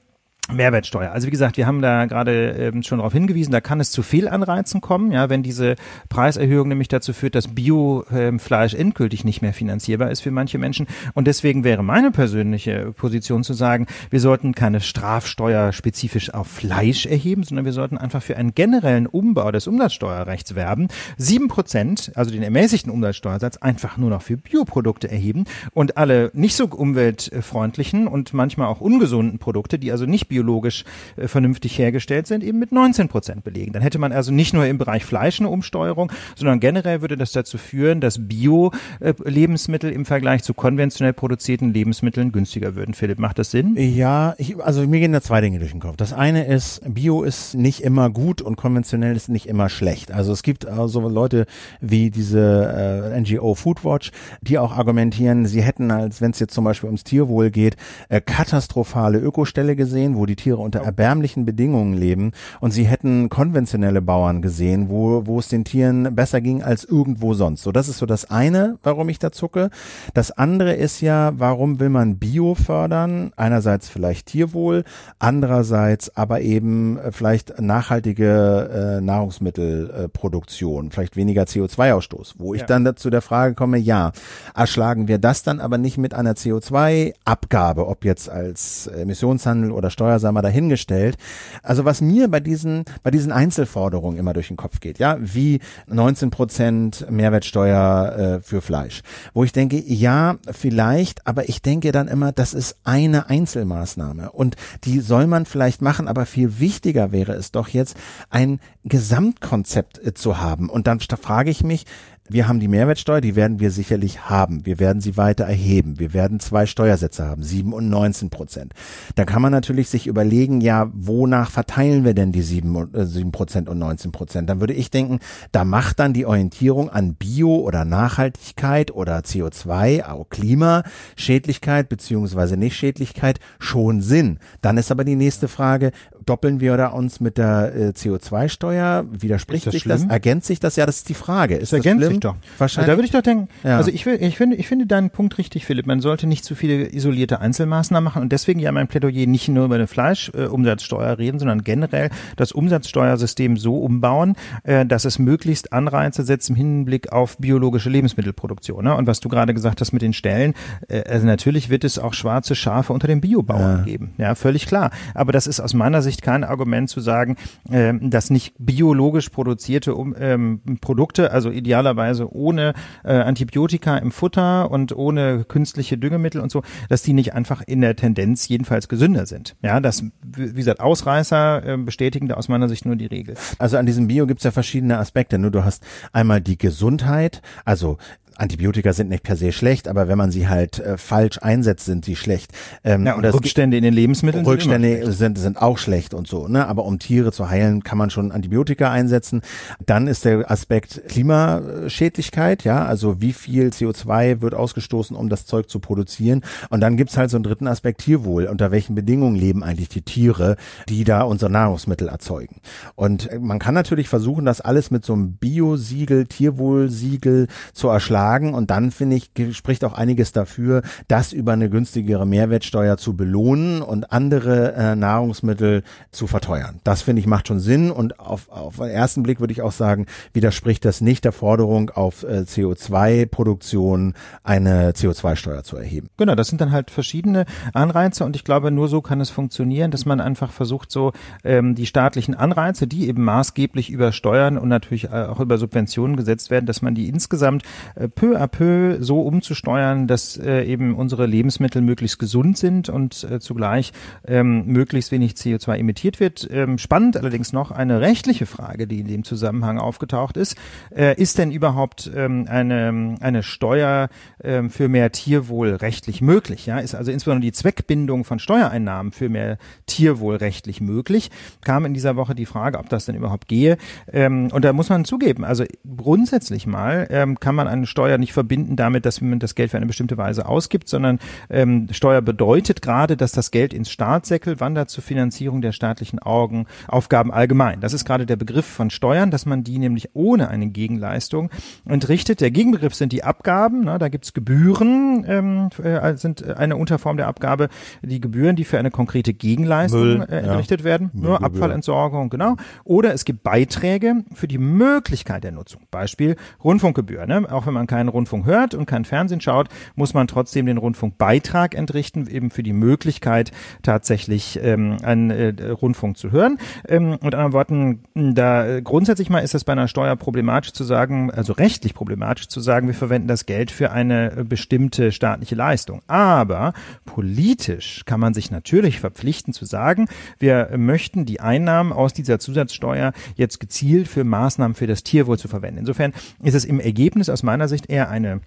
Mehrwertsteuer. Also wie gesagt, wir haben da gerade ähm, schon darauf hingewiesen, da kann es zu Fehlanreizen kommen, ja, wenn diese Preiserhöhung nämlich dazu führt, dass Biofleisch ähm, endgültig nicht mehr finanzierbar ist für manche Menschen. Und deswegen wäre meine persönliche Position zu sagen, wir sollten keine Strafsteuer spezifisch auf Fleisch erheben, sondern wir sollten einfach für einen generellen Umbau des Umsatzsteuerrechts werben. Sieben Prozent, also den ermäßigten Umsatzsteuersatz, einfach nur noch für Bioprodukte erheben und alle nicht so umweltfreundlichen und manchmal auch ungesunden Produkte, die also nicht bio biologisch äh, vernünftig hergestellt sind, eben mit 19 Prozent belegen. Dann hätte man also nicht nur im Bereich Fleisch eine Umsteuerung, sondern generell würde das dazu führen, dass Bio-Lebensmittel im Vergleich zu konventionell produzierten Lebensmitteln günstiger würden. Philipp, macht das Sinn? Ja, ich, also mir gehen da zwei Dinge durch den Kopf. Das eine ist, Bio ist nicht immer gut und konventionell ist nicht immer schlecht. Also es gibt also Leute wie diese äh, NGO Foodwatch, die auch argumentieren, sie hätten, als wenn es jetzt zum Beispiel ums Tierwohl geht, äh, katastrophale Ökoställe gesehen, wo die Tiere unter erbärmlichen Bedingungen leben und sie hätten konventionelle Bauern gesehen, wo, wo es den Tieren besser ging als irgendwo sonst. So, das ist so das eine, warum ich da zucke. Das andere ist ja, warum will man Bio fördern? Einerseits vielleicht Tierwohl, andererseits aber eben äh, vielleicht nachhaltige äh, Nahrungsmittelproduktion, äh, vielleicht weniger CO2-Ausstoß, wo ich ja. dann dazu der Frage komme, ja, erschlagen wir das dann aber nicht mit einer CO2-Abgabe, ob jetzt als Emissionshandel oder Steuer Steuer sei mal dahingestellt. Also was mir bei diesen, bei diesen Einzelforderungen immer durch den Kopf geht, ja, wie 19 Prozent Mehrwertsteuer äh, für Fleisch, wo ich denke, ja, vielleicht, aber ich denke dann immer, das ist eine Einzelmaßnahme und die soll man vielleicht machen, aber viel wichtiger wäre es doch jetzt, ein Gesamtkonzept äh, zu haben. Und dann frage ich mich, wir haben die Mehrwertsteuer, die werden wir sicherlich haben. Wir werden sie weiter erheben. Wir werden zwei Steuersätze haben, sieben und 19 Prozent. Da kann man natürlich sich überlegen, ja, wonach verteilen wir denn die sieben, äh, Prozent und 19 Prozent? Dann würde ich denken, da macht dann die Orientierung an Bio oder Nachhaltigkeit oder CO2, auch Klimaschädlichkeit beziehungsweise Nichtschädlichkeit schon Sinn. Dann ist aber die nächste Frage, doppeln wir da uns mit der äh, CO2-Steuer? Widerspricht das sich schlimm? das? Ergänzt sich das? Ja, das ist die Frage. Ist das, das ergänzt schlimm? sich doch. Wahrscheinlich. Da würde ich doch denken, ja. also ich, will, ich, finde, ich finde deinen Punkt richtig, Philipp. Man sollte nicht zu viele isolierte Einzelmaßnahmen machen und deswegen ja mein Plädoyer nicht nur über eine Fleischumsatzsteuer äh, reden, sondern generell das Umsatzsteuersystem so umbauen, äh, dass es möglichst Anreize setzt im Hinblick auf biologische Lebensmittelproduktion. Ne? Und was du gerade gesagt hast mit den Stellen, äh, also natürlich wird es auch schwarze Schafe unter den Biobauern ja. geben. Ja, völlig klar. Aber das ist aus meiner Sicht kein Argument zu sagen, äh, dass nicht biologisch produzierte um, ähm, Produkte, also idealerweise ohne äh, Antibiotika im Futter und ohne künstliche Düngemittel und so, dass die nicht einfach in der Tendenz jedenfalls gesünder sind. Ja, das, wie gesagt, Ausreißer äh, bestätigen da aus meiner Sicht nur die Regel. Also an diesem Bio gibt's ja verschiedene Aspekte. Nur du hast einmal die Gesundheit, also Antibiotika sind nicht per se schlecht, aber wenn man sie halt äh, falsch einsetzt, sind sie schlecht. Ähm, ja, und Rückstände in den Lebensmitteln Rückstände sind, sind, sind auch schlecht und so. Ne? Aber um Tiere zu heilen, kann man schon Antibiotika einsetzen. Dann ist der Aspekt Klimaschädlichkeit, ja, also wie viel CO2 wird ausgestoßen, um das Zeug zu produzieren. Und dann gibt's halt so einen dritten Aspekt Tierwohl. Unter welchen Bedingungen leben eigentlich die Tiere, die da unsere Nahrungsmittel erzeugen? Und man kann natürlich versuchen, das alles mit so einem Bio-Siegel, Tierwohl-Siegel zu erschlagen. Und dann, finde ich, spricht auch einiges dafür, das über eine günstigere Mehrwertsteuer zu belohnen und andere äh, Nahrungsmittel zu verteuern. Das, finde ich, macht schon Sinn. Und auf, auf den ersten Blick würde ich auch sagen, widerspricht das nicht der Forderung, auf äh, CO2-Produktion eine CO2-Steuer zu erheben. Genau, das sind dann halt verschiedene Anreize und ich glaube, nur so kann es funktionieren, dass man einfach versucht, so ähm, die staatlichen Anreize, die eben maßgeblich über Steuern und natürlich äh, auch über Subventionen gesetzt werden, dass man die insgesamt äh, peu à peu so umzusteuern, dass äh, eben unsere Lebensmittel möglichst gesund sind und äh, zugleich ähm, möglichst wenig CO2 emittiert wird. Ähm, spannend allerdings noch eine rechtliche Frage, die in dem Zusammenhang aufgetaucht ist. Äh, ist denn überhaupt ähm, eine, eine Steuer ähm, für mehr Tierwohl rechtlich möglich? Ja, ist also insbesondere die Zweckbindung von Steuereinnahmen für mehr Tierwohl rechtlich möglich? Kam in dieser Woche die Frage, ob das denn überhaupt gehe. Ähm, und da muss man zugeben, also grundsätzlich mal ähm, kann man eine Steuer nicht verbinden damit, dass man das Geld für eine bestimmte Weise ausgibt, sondern ähm, Steuer bedeutet gerade, dass das Geld ins Staatssäckel wandert zur Finanzierung der staatlichen Augen, Aufgaben allgemein. Das ist gerade der Begriff von Steuern, dass man die nämlich ohne eine Gegenleistung entrichtet. Der Gegenbegriff sind die Abgaben, na, da gibt's Gebühren, ähm, äh, sind eine Unterform der Abgabe, die Gebühren, die für eine konkrete Gegenleistung Müll, äh, entrichtet ja. werden, nur Abfallentsorgung, genau. Oder es gibt Beiträge für die Möglichkeit der Nutzung. Beispiel Rundfunkgebühr. Ne? Auch wenn man keinen Rundfunk hört und kein Fernsehen schaut, muss man trotzdem den Rundfunkbeitrag entrichten, eben für die Möglichkeit tatsächlich ähm, einen äh, Rundfunk zu hören. Ähm, und anderen Worten, da grundsätzlich mal ist es bei einer Steuer problematisch zu sagen, also rechtlich problematisch zu sagen, wir verwenden das Geld für eine bestimmte staatliche Leistung. Aber politisch kann man sich natürlich verpflichten zu sagen, wir möchten die Einnahmen aus dieser Zusatzsteuer jetzt gezielt für Maßnahmen für das Tierwohl zu verwenden. Insofern ist es im Ergebnis aus meiner Sicht eher eine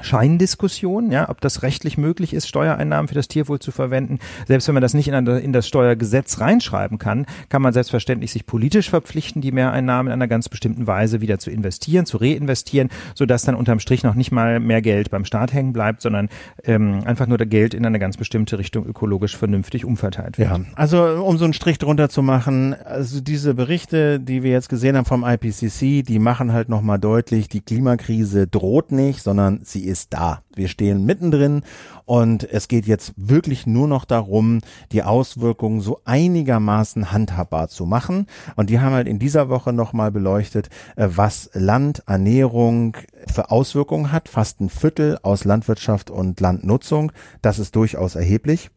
Scheindiskussion, ja, ob das rechtlich möglich ist, Steuereinnahmen für das Tierwohl zu verwenden. Selbst wenn man das nicht in, das Steuergesetz reinschreiben kann, kann man selbstverständlich sich politisch verpflichten, die Mehreinnahmen in einer ganz bestimmten Weise wieder zu investieren, zu reinvestieren, sodass dann unterm Strich noch nicht mal mehr Geld beim Staat hängen bleibt, sondern ähm, einfach nur der Geld in eine ganz bestimmte Richtung ökologisch vernünftig umverteilt wird. Ja, also um so einen Strich drunter zu machen, also diese Berichte, die wir jetzt gesehen haben vom IPCC, die machen halt nochmal deutlich, die Klimakrise droht nicht, sondern sie ist da. Wir stehen mittendrin und es geht jetzt wirklich nur noch darum, die Auswirkungen so einigermaßen handhabbar zu machen. Und die haben halt in dieser Woche nochmal beleuchtet, äh, was Land, Ernährung für Auswirkungen hat. Fast ein Viertel aus Landwirtschaft und Landnutzung. Das ist durchaus erheblich.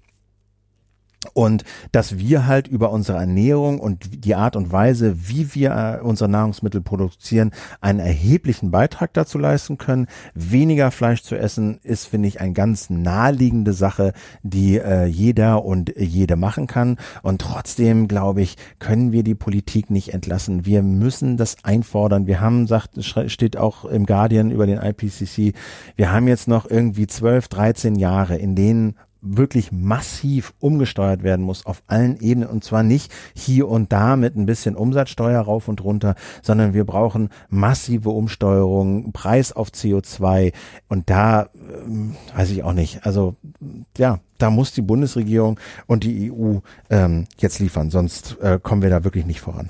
Und dass wir halt über unsere Ernährung und die Art und Weise, wie wir äh, unsere Nahrungsmittel produzieren, einen erheblichen Beitrag dazu leisten können. Weniger Fleisch zu essen ist, finde ich, eine ganz naheliegende Sache, die äh, jeder und jede machen kann. Und trotzdem, glaube ich, können wir die Politik nicht entlassen. Wir müssen das einfordern. Wir haben, sagt, steht auch im Guardian über den IPCC, wir haben jetzt noch irgendwie 12, 13 Jahre, in denen wirklich massiv umgesteuert werden muss auf allen Ebenen und zwar nicht hier und da mit ein bisschen Umsatzsteuer rauf und runter, sondern wir brauchen massive Umsteuerung, Preis auf CO2 und da äh, weiß ich auch nicht. Also ja, da muss die Bundesregierung und die EU ähm, jetzt liefern, sonst äh, kommen wir da wirklich nicht voran.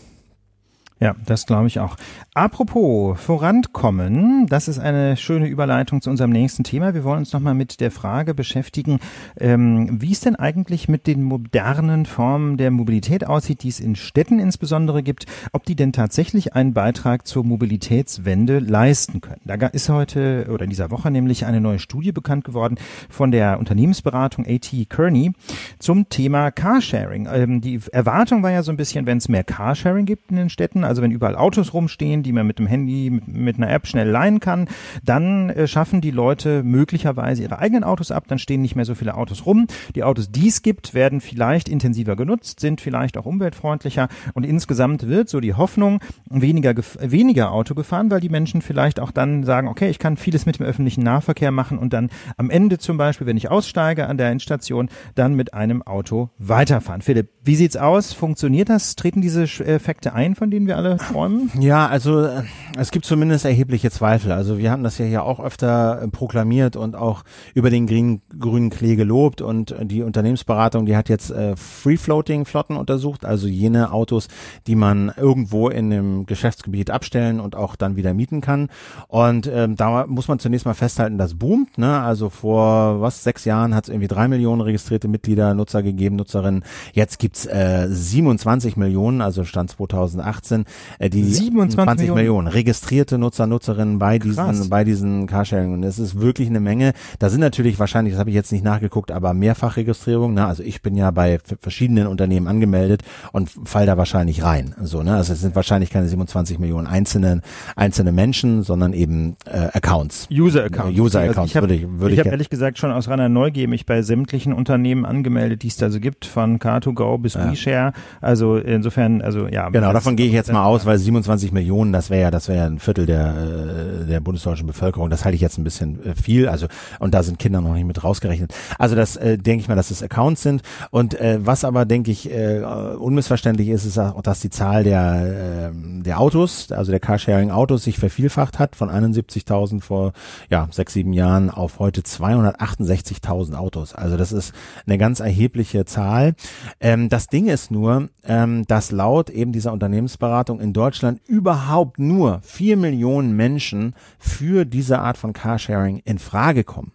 Ja, das glaube ich auch. Apropos vorankommen, das ist eine schöne Überleitung zu unserem nächsten Thema. Wir wollen uns nochmal mit der Frage beschäftigen, ähm, wie es denn eigentlich mit den modernen Formen der Mobilität aussieht, die es in Städten insbesondere gibt, ob die denn tatsächlich einen Beitrag zur Mobilitätswende leisten können. Da ist heute oder in dieser Woche nämlich eine neue Studie bekannt geworden von der Unternehmensberatung AT Kearney zum Thema Carsharing. Ähm, die Erwartung war ja so ein bisschen, wenn es mehr Carsharing gibt in den Städten, also wenn überall Autos rumstehen, die man mit dem Handy, mit, einer App schnell leihen kann, dann äh, schaffen die Leute möglicherweise ihre eigenen Autos ab, dann stehen nicht mehr so viele Autos rum. Die Autos, die es gibt, werden vielleicht intensiver genutzt, sind vielleicht auch umweltfreundlicher und insgesamt wird so die Hoffnung weniger, weniger Auto gefahren, weil die Menschen vielleicht auch dann sagen, okay, ich kann vieles mit dem öffentlichen Nahverkehr machen und dann am Ende zum Beispiel, wenn ich aussteige an der Endstation, dann mit einem Auto weiterfahren. Philipp, wie sieht's aus? Funktioniert das? Treten diese Effekte ein, von denen wir alle träumen? Ja, also äh, es gibt zumindest erhebliche Zweifel. Also wir haben das ja hier auch öfter äh, proklamiert und auch über den grünen, grünen Klee gelobt und die Unternehmensberatung, die hat jetzt äh, Free-Floating-Flotten untersucht, also jene Autos, die man irgendwo in einem Geschäftsgebiet abstellen und auch dann wieder mieten kann. Und ähm, da muss man zunächst mal festhalten, das boomt. Ne? Also vor was sechs Jahren hat es irgendwie drei Millionen registrierte Mitglieder, Nutzer gegeben, Nutzerinnen. Jetzt gibt's äh, 27 Millionen, also Stand 2018, äh, die 27 Millionen. Millionen registrierte Nutzer, Nutzerinnen bei Krass. diesen bei diesen Carsharing. Und es ist wirklich eine Menge. Da sind natürlich wahrscheinlich, das habe ich jetzt nicht nachgeguckt, aber Mehrfachregistrierung. Ne? Also ich bin ja bei verschiedenen Unternehmen angemeldet und fall da wahrscheinlich rein. So, ne? Also es sind wahrscheinlich keine 27 Millionen einzelne einzelne Menschen, sondern eben äh, Accounts. User Accounts. User Accounts also ich habe ich, würd ich, ich hab ehrlich gesagt schon aus reiner Neugier mich bei sämtlichen Unternehmen angemeldet, die es da so gibt, von Car2Go bis ja. WeShare. Also insofern, also ja. Genau, davon gehe ich jetzt mal aus, weil 27 Millionen, das wäre ja, das wäre ja ein Viertel der äh, der bundesdeutschen Bevölkerung. Das halte ich jetzt ein bisschen äh, viel. Also und da sind Kinder noch nicht mit rausgerechnet. Also das äh, denke ich mal, dass es Accounts sind. Und äh, was aber denke ich äh, unmissverständlich ist, ist auch, dass die Zahl der äh, der Autos, also der Carsharing Autos, sich vervielfacht hat von 71.000 vor ja sechs sieben Jahren auf heute 268.000 Autos. Also das ist eine ganz erhebliche Zahl. Ähm, das Ding ist nur, ähm, dass laut eben dieser Unternehmensberatung in Deutschland überhaupt nur vier Millionen Menschen für diese Art von Carsharing in Frage kommen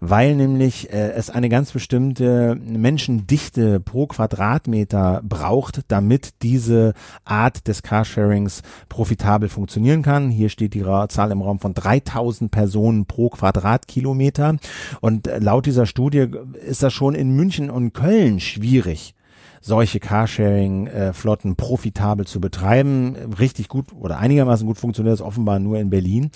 weil nämlich äh, es eine ganz bestimmte Menschendichte pro Quadratmeter braucht, damit diese Art des Carsharings profitabel funktionieren kann. Hier steht die Zahl im Raum von 3000 Personen pro Quadratkilometer und äh, laut dieser Studie ist das schon in München und Köln schwierig solche Carsharing-Flotten profitabel zu betreiben. Richtig gut oder einigermaßen gut funktioniert das offenbar nur in Berlin.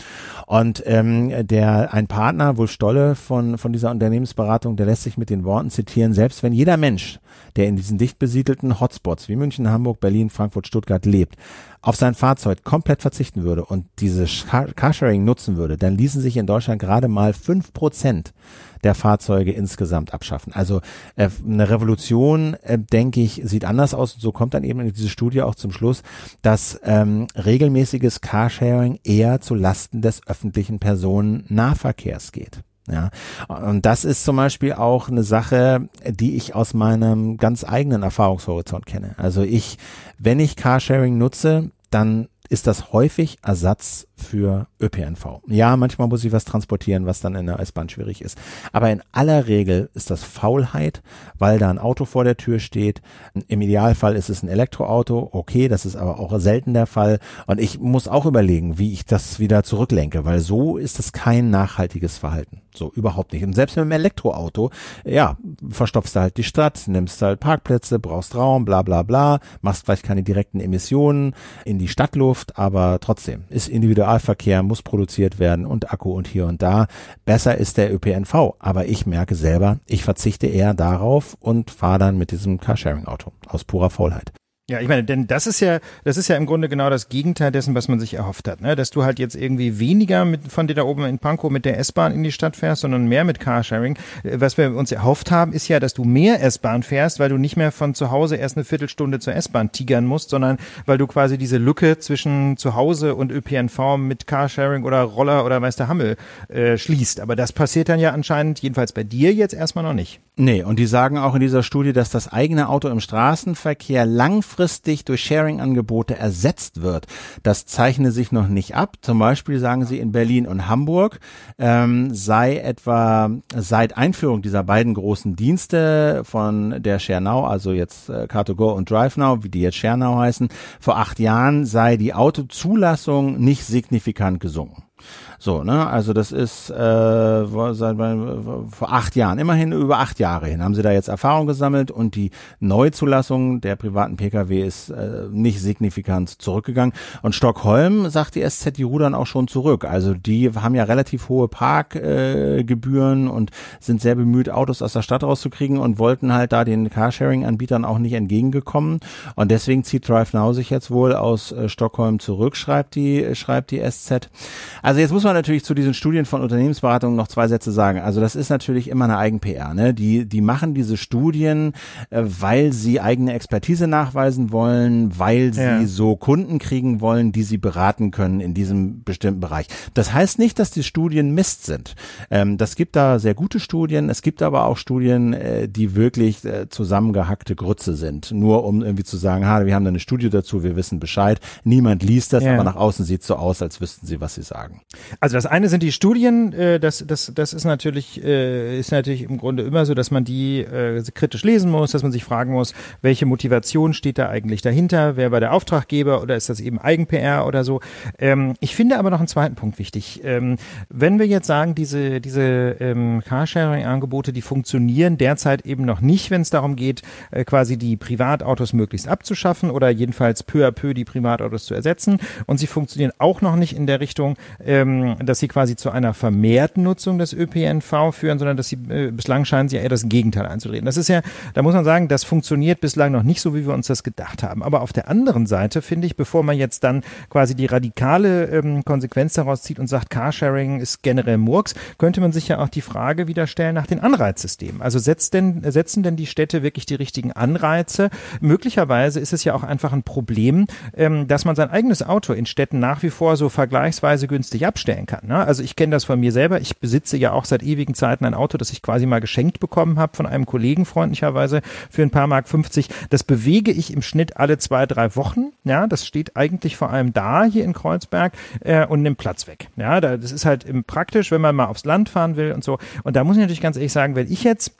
Und ähm, der ein Partner, Wolf Stolle von, von dieser Unternehmensberatung, der lässt sich mit den Worten zitieren, selbst wenn jeder Mensch, der in diesen dicht besiedelten Hotspots wie München, Hamburg, Berlin, Frankfurt, Stuttgart lebt, auf sein Fahrzeug komplett verzichten würde und diese Carsharing nutzen würde, dann ließen sich in Deutschland gerade mal fünf Prozent der Fahrzeuge insgesamt abschaffen. Also äh, eine Revolution, äh, denke ich, sieht anders aus. Und so kommt dann eben diese Studie auch zum Schluss, dass ähm, regelmäßiges Carsharing eher zu Lasten des öffentlichen Personennahverkehrs geht. Ja, und das ist zum Beispiel auch eine Sache, die ich aus meinem ganz eigenen Erfahrungshorizont kenne. Also ich, wenn ich Carsharing nutze, dann ist das häufig Ersatz für ÖPNV. Ja, manchmal muss ich was transportieren, was dann in der S-Bahn schwierig ist. Aber in aller Regel ist das Faulheit, weil da ein Auto vor der Tür steht. Im Idealfall ist es ein Elektroauto. Okay, das ist aber auch selten der Fall. Und ich muss auch überlegen, wie ich das wieder zurücklenke, weil so ist es kein nachhaltiges Verhalten. So, überhaupt nicht. Und selbst mit einem Elektroauto, ja, verstopfst du halt die Stadt, nimmst halt Parkplätze, brauchst Raum, bla, bla, bla, machst vielleicht keine direkten Emissionen in die Stadtluft, aber trotzdem ist Individualverkehr muss produziert werden und Akku und hier und da. Besser ist der ÖPNV. Aber ich merke selber, ich verzichte eher darauf und fahre dann mit diesem Carsharing-Auto aus purer Faulheit. Ja, ich meine, denn das ist ja, das ist ja im Grunde genau das Gegenteil dessen, was man sich erhofft hat, ne? Dass du halt jetzt irgendwie weniger mit, von dir da oben in Pankow mit der S-Bahn in die Stadt fährst, sondern mehr mit Carsharing. Äh, was wir uns erhofft haben, ist ja, dass du mehr S-Bahn fährst, weil du nicht mehr von zu Hause erst eine Viertelstunde zur S-Bahn tigern musst, sondern weil du quasi diese Lücke zwischen zu Hause und ÖPNV mit Carsharing oder Roller oder weiß der Hammel äh, schließt. Aber das passiert dann ja anscheinend, jedenfalls bei dir jetzt erstmal noch nicht. Nee, und die sagen auch in dieser Studie, dass das eigene Auto im Straßenverkehr langfristig durch Sharing-Angebote ersetzt wird. Das zeichne sich noch nicht ab. Zum Beispiel sagen sie in Berlin und Hamburg ähm, sei etwa seit Einführung dieser beiden großen Dienste von der ShareNow, also jetzt äh, Car2Go und DriveNow, wie die jetzt ShareNow heißen, vor acht Jahren sei die Autozulassung nicht signifikant gesunken. So, ne, also das ist äh, seit, vor acht Jahren, immerhin über acht Jahre hin, haben sie da jetzt Erfahrung gesammelt und die Neuzulassung der privaten Pkw ist äh, nicht signifikant zurückgegangen. Und Stockholm sagt die SZ, die rudern auch schon zurück. Also die haben ja relativ hohe Parkgebühren äh, und sind sehr bemüht, Autos aus der Stadt rauszukriegen und wollten halt da den Carsharing-Anbietern auch nicht entgegengekommen. Und deswegen zieht DriveNow sich jetzt wohl aus äh, Stockholm zurück, schreibt die, schreibt die SZ. Also jetzt muss man natürlich zu diesen Studien von Unternehmensberatungen noch zwei Sätze sagen. Also das ist natürlich immer eine Eigen-PR. Ne? Die, die machen diese Studien, äh, weil sie eigene Expertise nachweisen wollen, weil sie ja. so Kunden kriegen wollen, die sie beraten können in diesem bestimmten Bereich. Das heißt nicht, dass die Studien Mist sind. Ähm, das gibt da sehr gute Studien. Es gibt aber auch Studien, äh, die wirklich äh, zusammengehackte Grütze sind. Nur um irgendwie zu sagen, ha, wir haben da eine Studie dazu, wir wissen Bescheid. Niemand liest das, ja. aber nach außen sieht es so aus, als wüssten sie, was sie sagen. Also das eine sind die Studien, äh, das, das, das ist natürlich, äh, ist natürlich im Grunde immer so, dass man die äh, kritisch lesen muss, dass man sich fragen muss, welche Motivation steht da eigentlich dahinter, wer war der Auftraggeber oder ist das eben Eigen-PR oder so. Ähm, ich finde aber noch einen zweiten Punkt wichtig. Ähm, wenn wir jetzt sagen, diese, diese ähm, Carsharing-Angebote, die funktionieren derzeit eben noch nicht, wenn es darum geht, äh, quasi die Privatautos möglichst abzuschaffen oder jedenfalls peu à peu die Privatautos zu ersetzen und sie funktionieren auch noch nicht in der Richtung, ähm, dass sie quasi zu einer vermehrten Nutzung des ÖPNV führen, sondern dass sie äh, bislang scheinen sie ja eher das Gegenteil einzudrehen. Das ist ja, da muss man sagen, das funktioniert bislang noch nicht so, wie wir uns das gedacht haben. Aber auf der anderen Seite finde ich, bevor man jetzt dann quasi die radikale ähm, Konsequenz daraus zieht und sagt, Carsharing ist generell Murks, könnte man sich ja auch die Frage wieder stellen nach den Anreizsystemen. Also setzt denn, setzen denn die Städte wirklich die richtigen Anreize? Möglicherweise ist es ja auch einfach ein Problem, ähm, dass man sein eigenes Auto in Städten nach wie vor so vergleichsweise günstig abstellen kann. Ne? Also ich kenne das von mir selber. Ich besitze ja auch seit ewigen Zeiten ein Auto, das ich quasi mal geschenkt bekommen habe von einem Kollegen freundlicherweise für ein paar Mark 50. Das bewege ich im Schnitt alle zwei, drei Wochen. Ja, das steht eigentlich vor allem da hier in Kreuzberg äh, und nimmt Platz weg. Ja, das ist halt praktisch, wenn man mal aufs Land fahren will und so. Und da muss ich natürlich ganz ehrlich sagen, wenn ich jetzt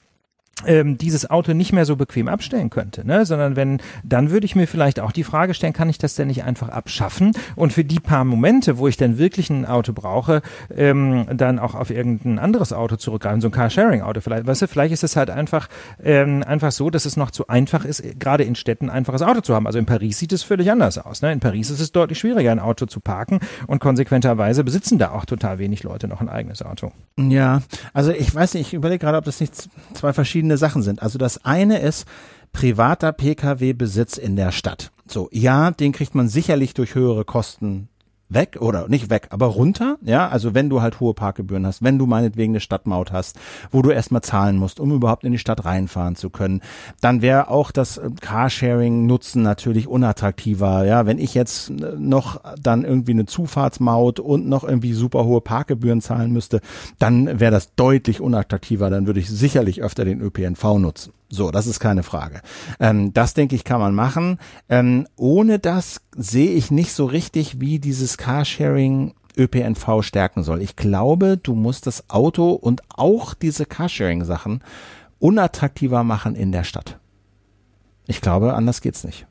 ähm, dieses Auto nicht mehr so bequem abstellen könnte, ne? sondern wenn, dann würde ich mir vielleicht auch die Frage stellen, kann ich das denn nicht einfach abschaffen und für die paar Momente, wo ich dann wirklich ein Auto brauche, ähm, dann auch auf irgendein anderes Auto zurückgreifen, so ein Carsharing-Auto vielleicht, weißt du, vielleicht ist es halt einfach, ähm, einfach so, dass es noch zu einfach ist, gerade in Städten ein einfaches Auto zu haben. Also in Paris sieht es völlig anders aus, ne? in Paris ist es deutlich schwieriger, ein Auto zu parken und konsequenterweise besitzen da auch total wenig Leute noch ein eigenes Auto. Ja, also ich weiß nicht, ich überlege gerade, ob das nicht zwei verschiedene verschiedene Sachen sind. Also das eine ist privater Pkw-Besitz in der Stadt. So, ja, den kriegt man sicherlich durch höhere Kosten weg oder nicht weg, aber runter, ja, also wenn du halt hohe Parkgebühren hast, wenn du meinetwegen eine Stadtmaut hast, wo du erstmal zahlen musst, um überhaupt in die Stadt reinfahren zu können, dann wäre auch das äh, Carsharing Nutzen natürlich unattraktiver, ja, wenn ich jetzt äh, noch dann irgendwie eine Zufahrtsmaut und noch irgendwie super hohe Parkgebühren zahlen müsste, dann wäre das deutlich unattraktiver, dann würde ich sicherlich öfter den ÖPNV nutzen. So, das ist keine Frage. Ähm, das denke ich, kann man machen. Ähm, ohne das sehe ich nicht so richtig, wie dieses Carsharing ÖPNV stärken soll. Ich glaube, du musst das Auto und auch diese Carsharing-Sachen unattraktiver machen in der Stadt. Ich glaube, anders geht's nicht.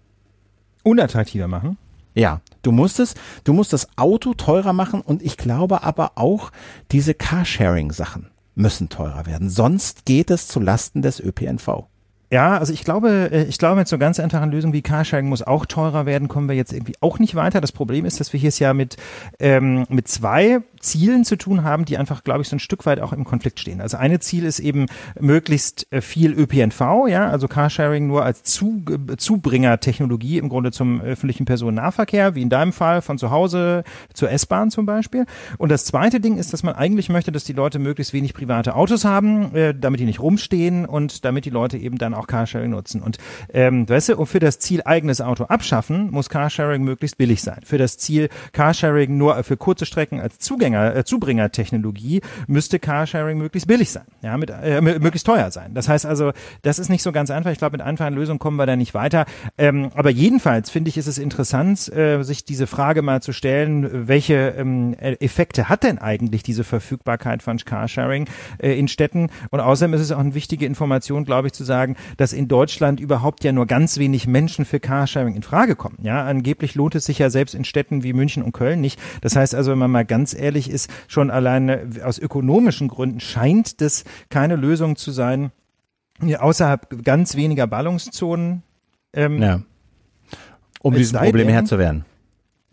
Unattraktiver machen? Ja, du musst es, du musst das Auto teurer machen und ich glaube aber auch diese Carsharing-Sachen müssen teurer werden. Sonst geht es zu Lasten des ÖPNV. Ja, also ich glaube, äh, ich glaube, mit so ganz einfachen Lösungen wie Carsharing muss auch teurer werden, kommen wir jetzt irgendwie auch nicht weiter. Das Problem ist, dass wir hier es ja mit, ähm, mit zwei Zielen zu tun haben, die einfach, glaube ich, so ein Stück weit auch im Konflikt stehen. Also eine Ziel ist eben möglichst äh, viel ÖPNV, ja, also Carsharing nur als zu, äh, Zubringertechnologie im Grunde zum öffentlichen Personennahverkehr, wie in deinem Fall von zu Hause zur S-Bahn zum Beispiel. Und das zweite Ding ist, dass man eigentlich möchte, dass die Leute möglichst wenig private Autos haben, äh, damit die nicht rumstehen und damit die Leute eben dann auch Carsharing nutzen. Und ähm, weißt du, um für das Ziel eigenes Auto abschaffen, muss Carsharing möglichst billig sein. Für das Ziel Carsharing nur für kurze Strecken als Zugänger äh, Zubringertechnologie müsste Carsharing möglichst billig sein, ja, mit, äh, möglichst teuer sein. Das heißt also, das ist nicht so ganz einfach. Ich glaube, mit einfachen Lösungen kommen wir da nicht weiter. Ähm, aber jedenfalls finde ich, ist es interessant, äh, sich diese Frage mal zu stellen, welche ähm, Effekte hat denn eigentlich diese Verfügbarkeit von Carsharing äh, in Städten? Und außerdem ist es auch eine wichtige Information, glaube ich, zu sagen, dass in Deutschland überhaupt ja nur ganz wenig Menschen für Carsharing in Frage kommen. Ja, angeblich lohnt es sich ja selbst in Städten wie München und Köln nicht. Das heißt also, wenn man mal ganz ehrlich ist, schon alleine aus ökonomischen Gründen scheint das keine Lösung zu sein, außerhalb ganz weniger Ballungszonen. Ähm, ja. Um diesem Problem Herr zu werden.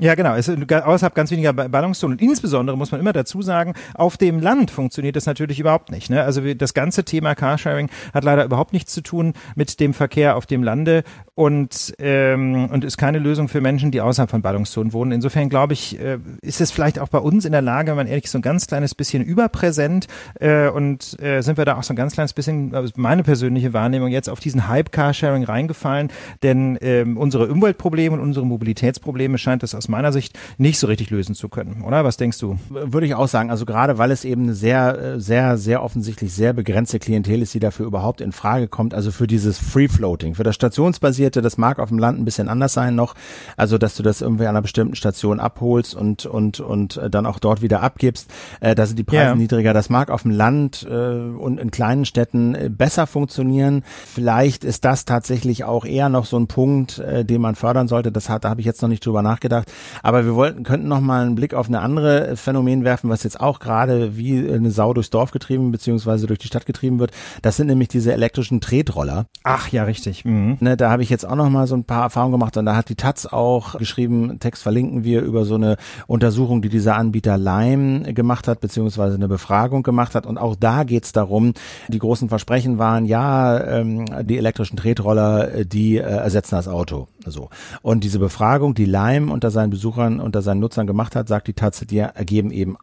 Ja, genau. Es ist außerhalb ganz weniger Ballungszonen. Und insbesondere muss man immer dazu sagen, auf dem Land funktioniert das natürlich überhaupt nicht. Ne? Also das ganze Thema Carsharing hat leider überhaupt nichts zu tun mit dem Verkehr auf dem Lande und, ähm, und ist keine Lösung für Menschen, die außerhalb von Ballungszonen wohnen. Insofern glaube ich, äh, ist es vielleicht auch bei uns in der Lage, wenn man ehrlich so ein ganz kleines bisschen überpräsent äh, und äh, sind wir da auch so ein ganz kleines bisschen, also meine persönliche Wahrnehmung, jetzt auf diesen Hype Carsharing reingefallen, denn ähm, unsere Umweltprobleme und unsere Mobilitätsprobleme scheint es aus meiner Sicht nicht so richtig lösen zu können, oder? Was denkst du? Würde ich auch sagen. Also gerade weil es eben eine sehr, sehr, sehr offensichtlich sehr begrenzte Klientel ist, die dafür überhaupt in Frage kommt. Also für dieses Free Floating, für das stationsbasierte, das mag auf dem Land ein bisschen anders sein noch. Also dass du das irgendwie an einer bestimmten Station abholst und und und dann auch dort wieder abgibst. Äh, da sind die Preise yeah. niedriger. Das mag auf dem Land äh, und in kleinen Städten äh, besser funktionieren. Vielleicht ist das tatsächlich auch eher noch so ein Punkt, äh, den man fördern sollte. Das hat, da habe ich jetzt noch nicht drüber nachgedacht. Aber wir wollten, könnten noch mal einen Blick auf eine andere Phänomen werfen, was jetzt auch gerade wie eine Sau durchs Dorf getrieben beziehungsweise durch die Stadt getrieben wird. Das sind nämlich diese elektrischen Tretroller. Ach ja, richtig. Mhm. Ne, da habe ich jetzt auch noch mal so ein paar Erfahrungen gemacht und da hat die Taz auch geschrieben, Text verlinken wir über so eine Untersuchung, die dieser Anbieter Lime gemacht hat, beziehungsweise eine Befragung gemacht hat. Und auch da geht es darum, die großen Versprechen waren, ja, ähm, die elektrischen Tretroller, die äh, ersetzen das Auto. So. Und diese Befragung, die Lime unter seinen Besuchern, unter seinen Nutzern gemacht hat, sagt die Taz, die ergeben eben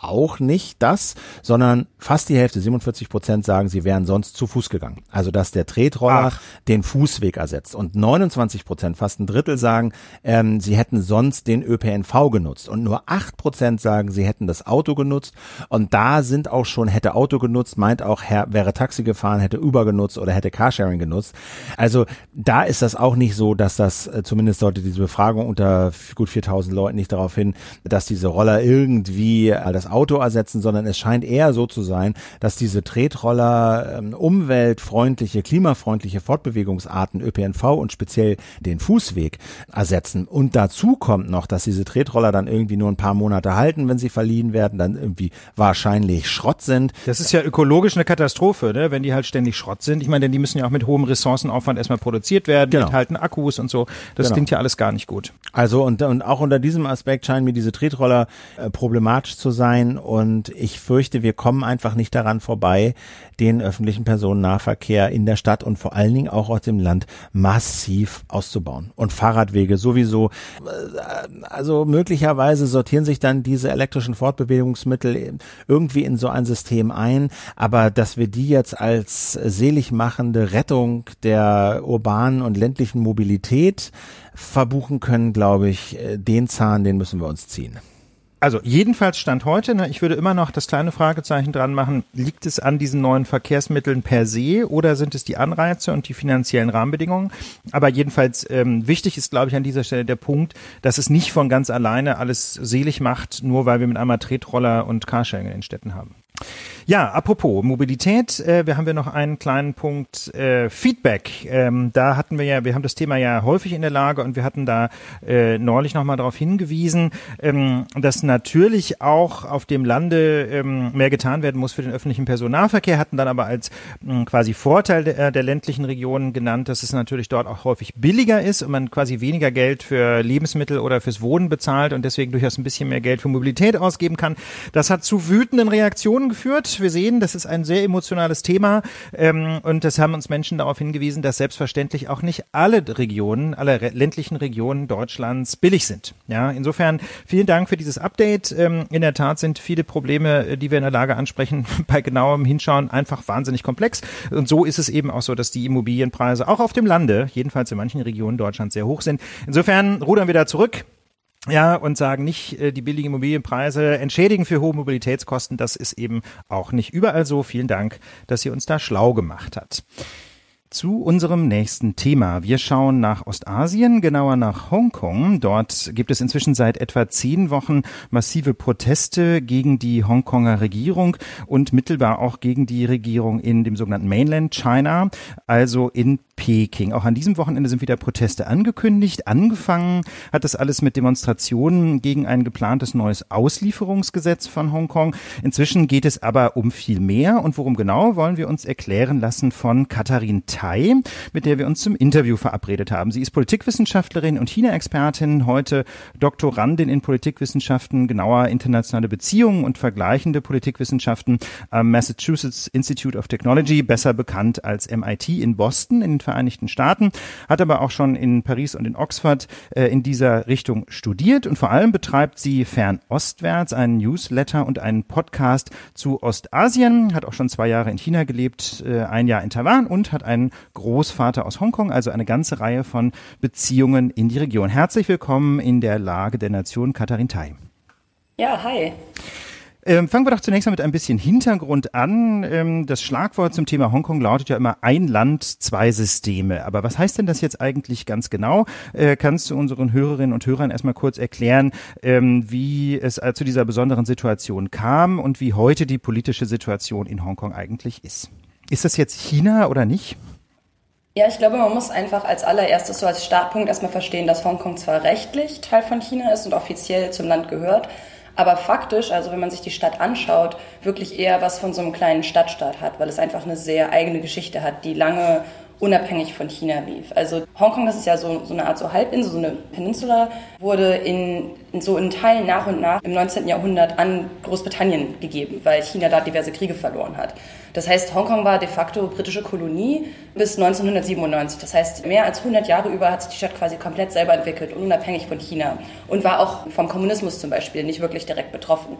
auch nicht das, sondern fast die Hälfte, 47 Prozent sagen, sie wären sonst zu Fuß gegangen. Also dass der Tretroller Ach. den Fußweg ersetzt. Und 29 Prozent, fast ein Drittel sagen, ähm, sie hätten sonst den ÖPNV genutzt. Und nur acht Prozent sagen, sie hätten das Auto genutzt. Und da sind auch schon, hätte Auto genutzt, meint auch, Herr, wäre Taxi gefahren, hätte Uber genutzt oder hätte Carsharing genutzt. Also da ist das auch nicht so, dass das, äh, zumindest sollte diese Befragung unter gut 4000 Leuten nicht darauf hin, dass diese Roller irgendwie äh, das Auto ersetzen, sondern es scheint eher so zu sein, dass diese Tretroller ähm, umweltfreundliche, klimafreundliche Fortbewegungsarten ÖPNV und speziell den Fußweg ersetzen. Und dazu kommt noch, dass diese Tretroller dann irgendwie nur ein paar Monate halten, wenn sie verliehen werden, dann irgendwie wahrscheinlich Schrott sind. Das ist ja ökologisch eine Katastrophe, ne? wenn die halt ständig Schrott sind. Ich meine, denn die müssen ja auch mit hohem Ressourcenaufwand erstmal produziert werden, genau. mit halten Akkus und so. Das genau. klingt ja alles gar nicht gut. Also und, und auch unter diesem Aspekt scheinen mir diese Tretroller äh, problematisch zu sein sein und ich fürchte, wir kommen einfach nicht daran vorbei, den öffentlichen Personennahverkehr in der Stadt und vor allen Dingen auch aus dem Land massiv auszubauen. Und Fahrradwege sowieso. Also möglicherweise sortieren sich dann diese elektrischen Fortbewegungsmittel irgendwie in so ein System ein, aber dass wir die jetzt als selig machende Rettung der urbanen und ländlichen Mobilität verbuchen können, glaube ich, den Zahn, den müssen wir uns ziehen. Also jedenfalls Stand heute, ne, ich würde immer noch das kleine Fragezeichen dran machen, liegt es an diesen neuen Verkehrsmitteln per se oder sind es die Anreize und die finanziellen Rahmenbedingungen? Aber jedenfalls ähm, wichtig ist, glaube ich, an dieser Stelle der Punkt, dass es nicht von ganz alleine alles selig macht, nur weil wir mit einmal Tretroller und Carsharing in den Städten haben. Ja, apropos Mobilität, äh, wir haben wir noch einen kleinen Punkt äh, Feedback. Ähm, da hatten wir ja, wir haben das Thema ja häufig in der Lage und wir hatten da äh, neulich nochmal darauf hingewiesen, ähm, dass natürlich auch auf dem Lande ähm, mehr getan werden muss für den öffentlichen Personennahverkehr, hatten dann aber als ähm, quasi Vorteil der, der ländlichen Regionen genannt, dass es natürlich dort auch häufig billiger ist und man quasi weniger Geld für Lebensmittel oder fürs Wohnen bezahlt und deswegen durchaus ein bisschen mehr Geld für Mobilität ausgeben kann. Das hat zu wütenden Reaktionen Diskussion Wir sehen, das ist ein sehr emotionales Thema ähm, und das haben uns Menschen darauf hingewiesen, dass selbstverständlich auch nicht alle Regionen, alle ländlichen Regionen Deutschlands billig sind. Ja, insofern vielen Dank für dieses Update. Ähm, in der Tat sind viele Probleme, äh, die wir in der Lage ansprechen, bei genauem Hinschauen einfach wahnsinnig komplex. Und so ist es eben auch so, dass die Immobilienpreise auch auf dem Lande, jedenfalls in manchen Regionen Deutschlands, sehr hoch sind. Insofern rudern wir da zurück ja, und sagen nicht, äh, die billigen Immobilienpreise entschädigen für hohe Mobilitätskosten. Das ist eben auch nicht überall so. Vielen Dank, dass ihr uns da schlau gemacht hat. zu unserem nächsten Thema. Wir schauen nach Ostasien, genauer nach Hongkong. Dort gibt es inzwischen seit etwa zehn Wochen massive Proteste gegen die Hongkonger Regierung und mittelbar auch gegen die Regierung in dem sogenannten Mainland China, also in Peking. Auch an diesem Wochenende sind wieder Proteste angekündigt. Angefangen hat das alles mit Demonstrationen gegen ein geplantes neues Auslieferungsgesetz von Hongkong. Inzwischen geht es aber um viel mehr. Und worum genau, wollen wir uns erklären lassen von Katharin Tai, mit der wir uns zum Interview verabredet haben. Sie ist Politikwissenschaftlerin und China-Expertin, heute Doktorandin in Politikwissenschaften, genauer internationale Beziehungen und vergleichende Politikwissenschaften am Massachusetts Institute of Technology, besser bekannt als MIT in Boston in Vereinigten Staaten, hat aber auch schon in Paris und in Oxford äh, in dieser Richtung studiert und vor allem betreibt sie fernostwärts einen Newsletter und einen Podcast zu Ostasien, hat auch schon zwei Jahre in China gelebt, äh, ein Jahr in Taiwan und hat einen Großvater aus Hongkong, also eine ganze Reihe von Beziehungen in die Region. Herzlich willkommen in der Lage der Nation, Katharin Tai. Ja, hi. Ähm, fangen wir doch zunächst mal mit ein bisschen Hintergrund an. Ähm, das Schlagwort zum Thema Hongkong lautet ja immer ein Land, zwei Systeme. Aber was heißt denn das jetzt eigentlich ganz genau? Äh, kannst du unseren Hörerinnen und Hörern erstmal kurz erklären, ähm, wie es äh, zu dieser besonderen Situation kam und wie heute die politische Situation in Hongkong eigentlich ist? Ist das jetzt China oder nicht? Ja, ich glaube, man muss einfach als allererstes so als Startpunkt erstmal verstehen, dass Hongkong zwar rechtlich Teil von China ist und offiziell zum Land gehört, aber faktisch, also wenn man sich die Stadt anschaut, wirklich eher was von so einem kleinen Stadtstaat hat, weil es einfach eine sehr eigene Geschichte hat, die lange unabhängig von China lief. Also Hongkong, das ist ja so, so eine Art so Halbinsel, so eine Peninsula, wurde in, in, so in Teilen nach und nach im 19. Jahrhundert an Großbritannien gegeben, weil China da diverse Kriege verloren hat. Das heißt, Hongkong war de facto britische Kolonie bis 1997. Das heißt, mehr als 100 Jahre über hat sich die Stadt quasi komplett selber entwickelt, unabhängig von China und war auch vom Kommunismus zum Beispiel nicht wirklich direkt betroffen.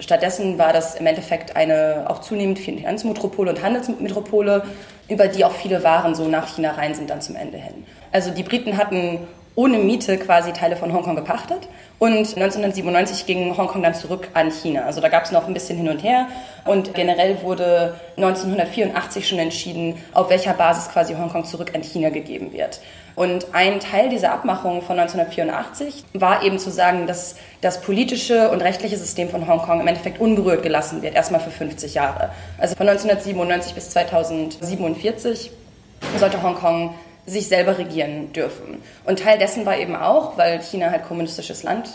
Stattdessen war das im Endeffekt eine auch zunehmend Finanzmetropole und Handelsmetropole, über die auch viele Waren so nach China rein sind dann zum Ende hin. Also die Briten hatten ohne Miete quasi Teile von Hongkong gepachtet. Und 1997 ging Hongkong dann zurück an China. Also da gab es noch ein bisschen hin und her. Und generell wurde 1984 schon entschieden, auf welcher Basis quasi Hongkong zurück an China gegeben wird. Und ein Teil dieser Abmachung von 1984 war eben zu sagen, dass das politische und rechtliche System von Hongkong im Endeffekt unberührt gelassen wird, erstmal für 50 Jahre. Also von 1997 bis 2047 sollte Hongkong sich selber regieren dürfen. Und Teil dessen war eben auch, weil China halt kommunistisches Land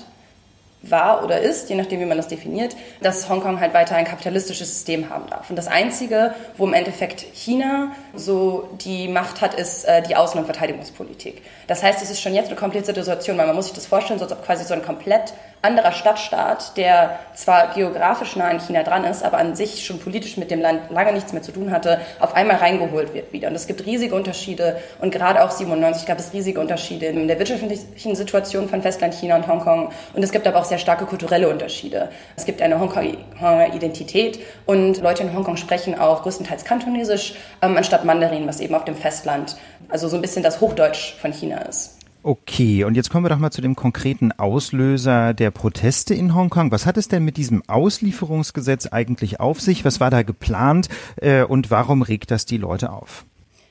war oder ist, je nachdem, wie man das definiert, dass Hongkong halt weiter ein kapitalistisches System haben darf. Und das Einzige, wo im Endeffekt China so die Macht hat, ist äh, die Außen- und Verteidigungspolitik. Das heißt, es ist schon jetzt eine komplizierte Situation, weil man muss sich das vorstellen, so als quasi so ein komplett anderer Stadtstaat, der zwar geografisch nah an China dran ist, aber an sich schon politisch mit dem Land lange nichts mehr zu tun hatte, auf einmal reingeholt wird wieder. Und es gibt riesige Unterschiede und gerade auch 97 gab es riesige Unterschiede in der wirtschaftlichen Situation von Festland China und Hongkong. Und es gibt aber auch sehr starke kulturelle Unterschiede. Es gibt eine Hongkonger Identität und Leute in Hongkong sprechen auch größtenteils Kantonesisch ähm, anstatt Mandarin, was eben auf dem Festland, also so ein bisschen das Hochdeutsch von China ist. Okay, und jetzt kommen wir doch mal zu dem konkreten Auslöser der Proteste in Hongkong. Was hat es denn mit diesem Auslieferungsgesetz eigentlich auf sich? Was war da geplant äh, und warum regt das die Leute auf?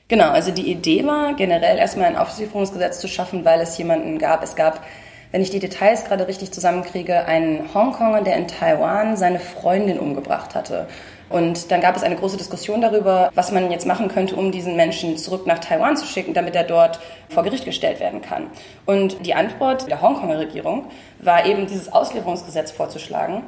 Genau, also die Idee war generell erstmal ein Auslieferungsgesetz zu schaffen, weil es jemanden gab. Es gab, wenn ich die Details gerade richtig zusammenkriege, einen Hongkonger, der in Taiwan seine Freundin umgebracht hatte. Und dann gab es eine große Diskussion darüber, was man jetzt machen könnte, um diesen Menschen zurück nach Taiwan zu schicken, damit er dort vor Gericht gestellt werden kann. Und die Antwort der Hongkonger Regierung war eben, dieses Auslieferungsgesetz vorzuschlagen.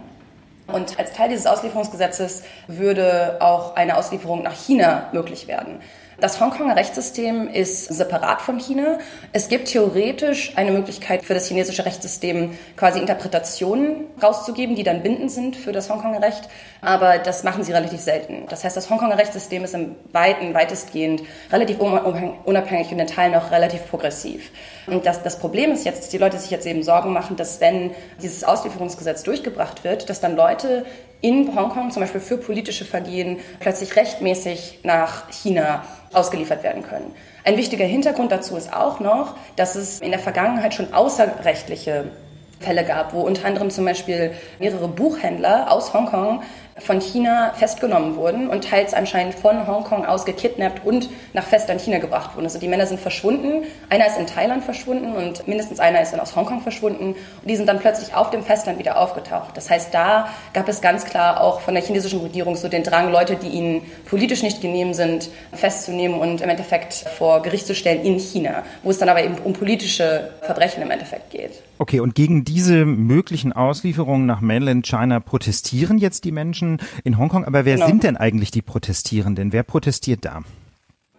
Und als Teil dieses Auslieferungsgesetzes würde auch eine Auslieferung nach China möglich werden. Das Hongkonger Rechtssystem ist separat von China. Es gibt theoretisch eine Möglichkeit für das chinesische Rechtssystem quasi Interpretationen rauszugeben, die dann bindend sind für das Hongkonger Recht, aber das machen sie relativ selten. Das heißt, das Hongkonger Rechtssystem ist im Weiten, weitestgehend relativ unabhängig und in Teilen auch relativ progressiv. Und das, das Problem ist jetzt, dass die Leute sich jetzt eben Sorgen machen, dass wenn dieses Auslieferungsgesetz durchgebracht wird, dass dann Leute in Hongkong zum Beispiel für politische Vergehen plötzlich rechtmäßig nach China ausgeliefert werden können. Ein wichtiger Hintergrund dazu ist auch noch, dass es in der Vergangenheit schon außerrechtliche Fälle gab, wo unter anderem zum Beispiel mehrere Buchhändler aus Hongkong von China festgenommen wurden und teils anscheinend von Hongkong aus gekidnappt und nach Festland China gebracht wurden. Also die Männer sind verschwunden. Einer ist in Thailand verschwunden und mindestens einer ist dann aus Hongkong verschwunden. Und die sind dann plötzlich auf dem Festland wieder aufgetaucht. Das heißt, da gab es ganz klar auch von der chinesischen Regierung so den Drang, Leute, die ihnen politisch nicht genehm sind, festzunehmen und im Endeffekt vor Gericht zu stellen in China, wo es dann aber eben um politische Verbrechen im Endeffekt geht. Okay, und gegen diese möglichen Auslieferungen nach Mainland China protestieren jetzt die Menschen in Hongkong. Aber wer genau. sind denn eigentlich die Protestierenden? Wer protestiert da?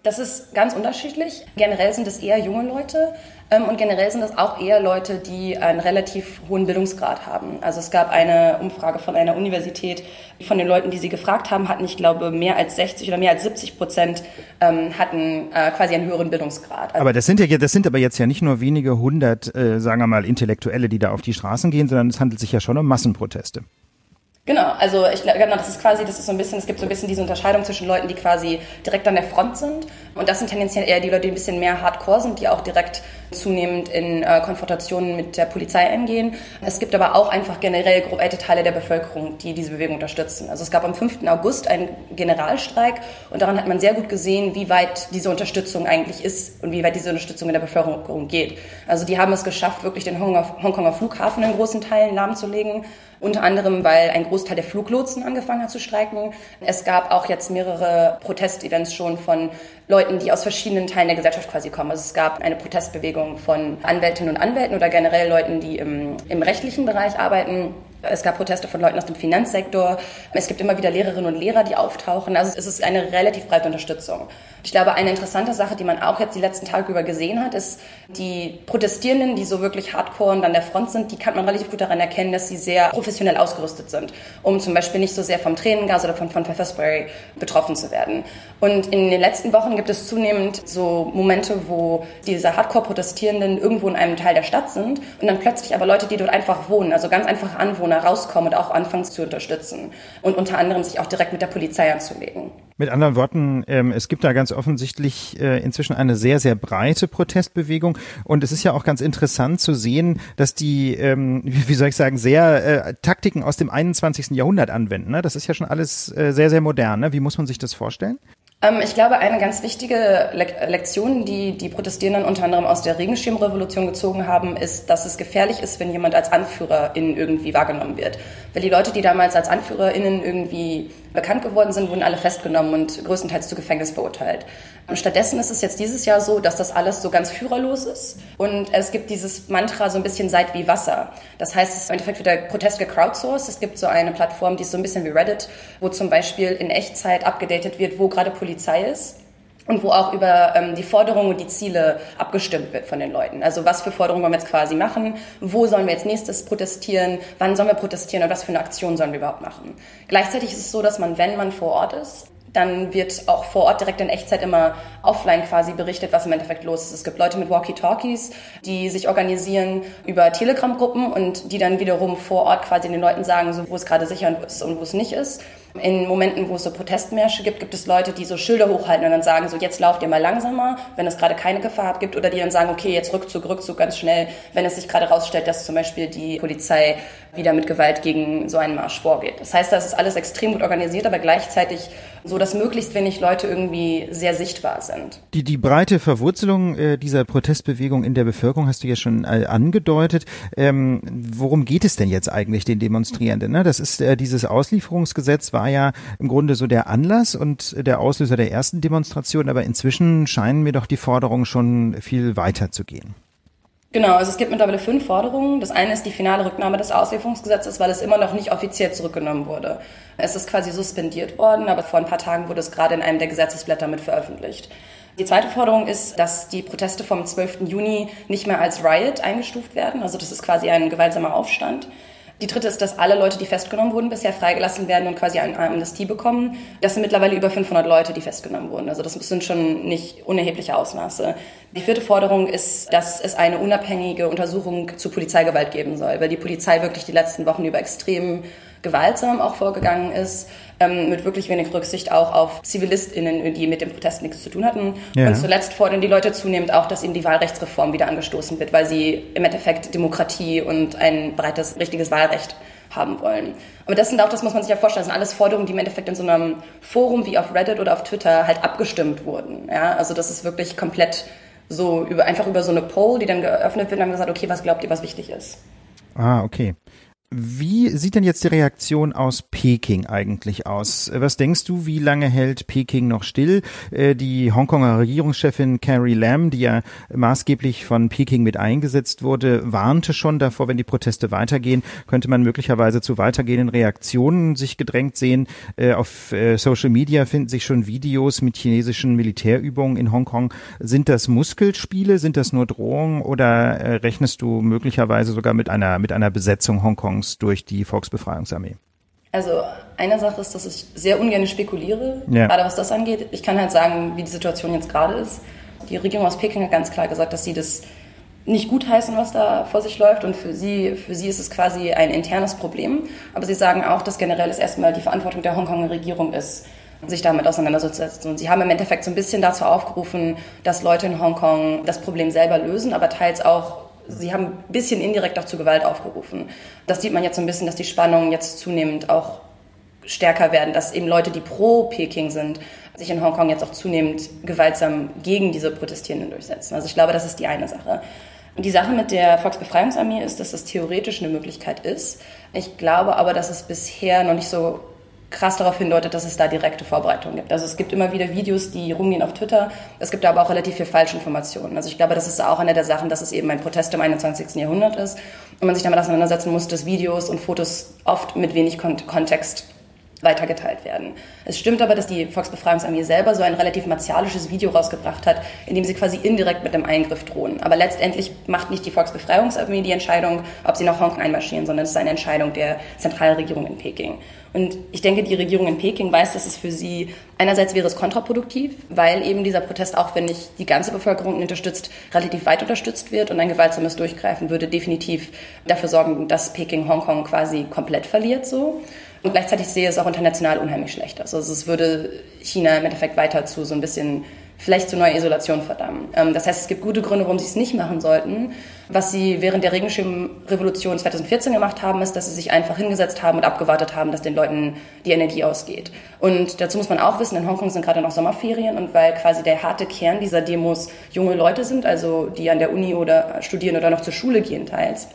Das ist ganz unterschiedlich. Generell sind es eher junge Leute ähm, und generell sind es auch eher Leute, die einen relativ hohen Bildungsgrad haben. Also es gab eine Umfrage von einer Universität, von den Leuten, die sie gefragt haben, hatten, ich glaube, mehr als 60 oder mehr als 70 Prozent ähm, hatten äh, quasi einen höheren Bildungsgrad. Also aber das sind ja, das sind aber jetzt ja nicht nur wenige hundert, äh, sagen wir mal, Intellektuelle, die da auf die Straßen gehen, sondern es handelt sich ja schon um Massenproteste. Genau, also ich genau, das ist quasi, das ist so ein bisschen, es gibt so ein bisschen diese Unterscheidung zwischen Leuten, die quasi direkt an der Front sind und das sind tendenziell eher die Leute, die ein bisschen mehr Hardcore sind, die auch direkt zunehmend in äh, Konfrontationen mit der Polizei eingehen. Es gibt aber auch einfach generell weite Teile der Bevölkerung, die diese Bewegung unterstützen. Also es gab am 5. August einen Generalstreik und daran hat man sehr gut gesehen, wie weit diese Unterstützung eigentlich ist und wie weit diese Unterstützung in der Bevölkerung geht. Also die haben es geschafft, wirklich den Hongkonger Flughafen in großen Teilen lahmzulegen unter anderem, weil ein Großteil der Fluglotsen angefangen hat zu streiken. Es gab auch jetzt mehrere Protestevents schon von Leuten, die aus verschiedenen Teilen der Gesellschaft quasi kommen. Also es gab eine Protestbewegung von Anwältinnen und Anwälten oder generell Leuten, die im, im rechtlichen Bereich arbeiten. Es gab Proteste von Leuten aus dem Finanzsektor. Es gibt immer wieder Lehrerinnen und Lehrer, die auftauchen. Also es ist eine relativ breite Unterstützung. Ich glaube, eine interessante Sache, die man auch jetzt die letzten Tage über gesehen hat, ist, die Protestierenden, die so wirklich hardcore und an der Front sind, die kann man relativ gut daran erkennen, dass sie sehr professionell ausgerüstet sind, um zum Beispiel nicht so sehr vom Tränengas oder von, von Pfefferspray betroffen zu werden. Und in den letzten Wochen gibt es zunehmend so Momente, wo diese Hardcore-Protestierenden irgendwo in einem Teil der Stadt sind und dann plötzlich aber Leute, die dort einfach wohnen, also ganz einfache Anwohner, rauskommen und auch anfangen zu unterstützen und unter anderem sich auch direkt mit der Polizei anzulegen. Mit anderen Worten, ähm, es gibt da ganz offensichtlich äh, inzwischen eine sehr, sehr breite Protestbewegung. Und es ist ja auch ganz interessant zu sehen, dass die, ähm, wie soll ich sagen, sehr äh, Taktiken aus dem 21. Jahrhundert anwenden. Ne? Das ist ja schon alles äh, sehr, sehr modern. Ne? Wie muss man sich das vorstellen? Ähm, ich glaube, eine ganz wichtige Lektion, die die Protestierenden unter anderem aus der Regenschirmrevolution gezogen haben, ist, dass es gefährlich ist, wenn jemand als Anführerin irgendwie wahrgenommen wird. Weil die Leute, die damals als AnführerInnen irgendwie bekannt geworden sind, wurden alle festgenommen und größtenteils zu Gefängnis verurteilt. Stattdessen ist es jetzt dieses Jahr so, dass das alles so ganz führerlos ist und es gibt dieses Mantra so ein bisschen Seid wie Wasser. Das heißt, im Endeffekt wird der Protest gecrowdsourced. Es gibt so eine Plattform, die ist so ein bisschen wie Reddit, wo zum Beispiel in Echtzeit abgedatet wird, wo gerade Polizei ist und wo auch über ähm, die Forderungen und die Ziele abgestimmt wird von den Leuten. Also was für Forderungen wollen wir jetzt quasi machen, wo sollen wir jetzt nächstes protestieren, wann sollen wir protestieren und was für eine Aktion sollen wir überhaupt machen. Gleichzeitig ist es so, dass man, wenn man vor Ort ist, dann wird auch vor Ort direkt in Echtzeit immer offline quasi berichtet, was im Endeffekt los ist. Es gibt Leute mit Walkie-Talkies, die sich organisieren über Telegram-Gruppen und die dann wiederum vor Ort quasi den Leuten sagen, so, wo es gerade sicher ist und wo es nicht ist. In Momenten, wo es so Protestmärsche gibt, gibt es Leute, die so Schilder hochhalten und dann sagen, so jetzt lauft ihr mal langsamer, wenn es gerade keine Gefahr gibt, oder die dann sagen, okay, jetzt Rückzug, Rückzug ganz schnell, wenn es sich gerade rausstellt, dass zum Beispiel die Polizei wieder mit Gewalt gegen so einen Marsch vorgeht. Das heißt, das ist alles extrem gut organisiert, aber gleichzeitig so, dass möglichst wenig Leute irgendwie sehr sichtbar sind. Die, die breite Verwurzelung äh, dieser Protestbewegung in der Bevölkerung hast du ja schon äh, angedeutet. Ähm, worum geht es denn jetzt eigentlich den Demonstrierenden? Ne? Das ist äh, dieses Auslieferungsgesetz war ja im Grunde so der Anlass und der Auslöser der ersten Demonstration, aber inzwischen scheinen mir doch die Forderungen schon viel weiter zu gehen. Genau, also es gibt mittlerweile fünf Forderungen. Das eine ist die finale Rücknahme des Auslieferungsgesetzes, weil es immer noch nicht offiziell zurückgenommen wurde. Es ist quasi suspendiert worden, aber vor ein paar Tagen wurde es gerade in einem der Gesetzesblätter mit veröffentlicht. Die zweite Forderung ist, dass die Proteste vom 12. Juni nicht mehr als Riot eingestuft werden. Also das ist quasi ein gewaltsamer Aufstand. Die dritte ist, dass alle Leute, die festgenommen wurden, bisher freigelassen werden und quasi eine Amnestie bekommen. Das sind mittlerweile über 500 Leute, die festgenommen wurden. Also das sind schon nicht unerhebliche Ausmaße. Die vierte Forderung ist, dass es eine unabhängige Untersuchung zu Polizeigewalt geben soll, weil die Polizei wirklich die letzten Wochen über extrem gewaltsam auch vorgegangen ist, ähm, mit wirklich wenig Rücksicht auch auf ZivilistInnen, die mit dem Protest nichts zu tun hatten. Ja. Und zuletzt fordern die Leute zunehmend auch, dass ihnen die Wahlrechtsreform wieder angestoßen wird, weil sie im Endeffekt Demokratie und ein breites, richtiges Wahlrecht haben wollen. Aber das sind auch, das muss man sich ja vorstellen, das sind alles Forderungen, die im Endeffekt in so einem Forum wie auf Reddit oder auf Twitter halt abgestimmt wurden. Ja, also das ist wirklich komplett so über, einfach über so eine Poll, die dann geöffnet wird und haben gesagt, okay, was glaubt ihr, was wichtig ist? Ah, okay. Wie sieht denn jetzt die Reaktion aus Peking eigentlich aus? Was denkst du, wie lange hält Peking noch still? Äh, die Hongkonger Regierungschefin Carrie Lam, die ja maßgeblich von Peking mit eingesetzt wurde, warnte schon davor, wenn die Proteste weitergehen, könnte man möglicherweise zu weitergehenden Reaktionen sich gedrängt sehen. Äh, auf äh, Social Media finden sich schon Videos mit chinesischen Militärübungen in Hongkong. Sind das Muskelspiele? Sind das nur Drohungen? Oder rechnest du möglicherweise sogar mit einer, mit einer Besetzung Hongkongs? Chance durch die Volksbefreiungsarmee? Also eine Sache ist, dass ich sehr ungern spekuliere, ja. gerade was das angeht. Ich kann halt sagen, wie die Situation jetzt gerade ist. Die Regierung aus Peking hat ganz klar gesagt, dass sie das nicht gutheißen, was da vor sich läuft. Und für sie, für sie ist es quasi ein internes Problem. Aber sie sagen auch, dass generell es erstmal die Verantwortung der Hongkonger Regierung ist, sich damit auseinanderzusetzen. Und sie haben im Endeffekt so ein bisschen dazu aufgerufen, dass Leute in Hongkong das Problem selber lösen, aber teils auch Sie haben ein bisschen indirekt auch zu Gewalt aufgerufen. Das sieht man jetzt so ein bisschen, dass die Spannungen jetzt zunehmend auch stärker werden, dass eben Leute, die pro Peking sind, sich in Hongkong jetzt auch zunehmend gewaltsam gegen diese Protestierenden durchsetzen. Also ich glaube, das ist die eine Sache. Die Sache mit der Volksbefreiungsarmee ist, dass das theoretisch eine Möglichkeit ist. Ich glaube aber, dass es bisher noch nicht so krass darauf hindeutet, dass es da direkte Vorbereitungen gibt. Also es gibt immer wieder Videos, die rumgehen auf Twitter. Es gibt aber auch relativ viel Falschinformationen. Also ich glaube, das ist auch eine der Sachen, dass es eben ein Protest im 21. Jahrhundert ist und man sich damit auseinandersetzen muss, dass Videos und Fotos oft mit wenig Kontext weitergeteilt werden. Es stimmt aber, dass die Volksbefreiungsarmee selber so ein relativ martialisches Video rausgebracht hat, in dem sie quasi indirekt mit einem Eingriff drohen. Aber letztendlich macht nicht die Volksbefreiungsarmee die Entscheidung, ob sie nach Hongkong einmarschieren, sondern es ist eine Entscheidung der Zentralregierung in Peking. Und ich denke, die Regierung in Peking weiß, dass es für sie einerseits wäre es kontraproduktiv, weil eben dieser Protest, auch wenn nicht die ganze Bevölkerung unterstützt, relativ weit unterstützt wird und ein gewaltsames Durchgreifen würde definitiv dafür sorgen, dass Peking Hongkong quasi komplett verliert so. Und gleichzeitig sehe es auch international unheimlich schlecht. Also es würde China im Endeffekt weiter zu so ein bisschen vielleicht zu neuer Isolation verdammen. Ähm, das heißt, es gibt gute Gründe, warum sie es nicht machen sollten. Was sie während der Regenschirmrevolution 2014 gemacht haben, ist, dass sie sich einfach hingesetzt haben und abgewartet haben, dass den Leuten die Energie ausgeht. Und dazu muss man auch wissen, in Hongkong sind gerade noch Sommerferien und weil quasi der harte Kern dieser Demos junge Leute sind, also die an der Uni oder studieren oder noch zur Schule gehen teils,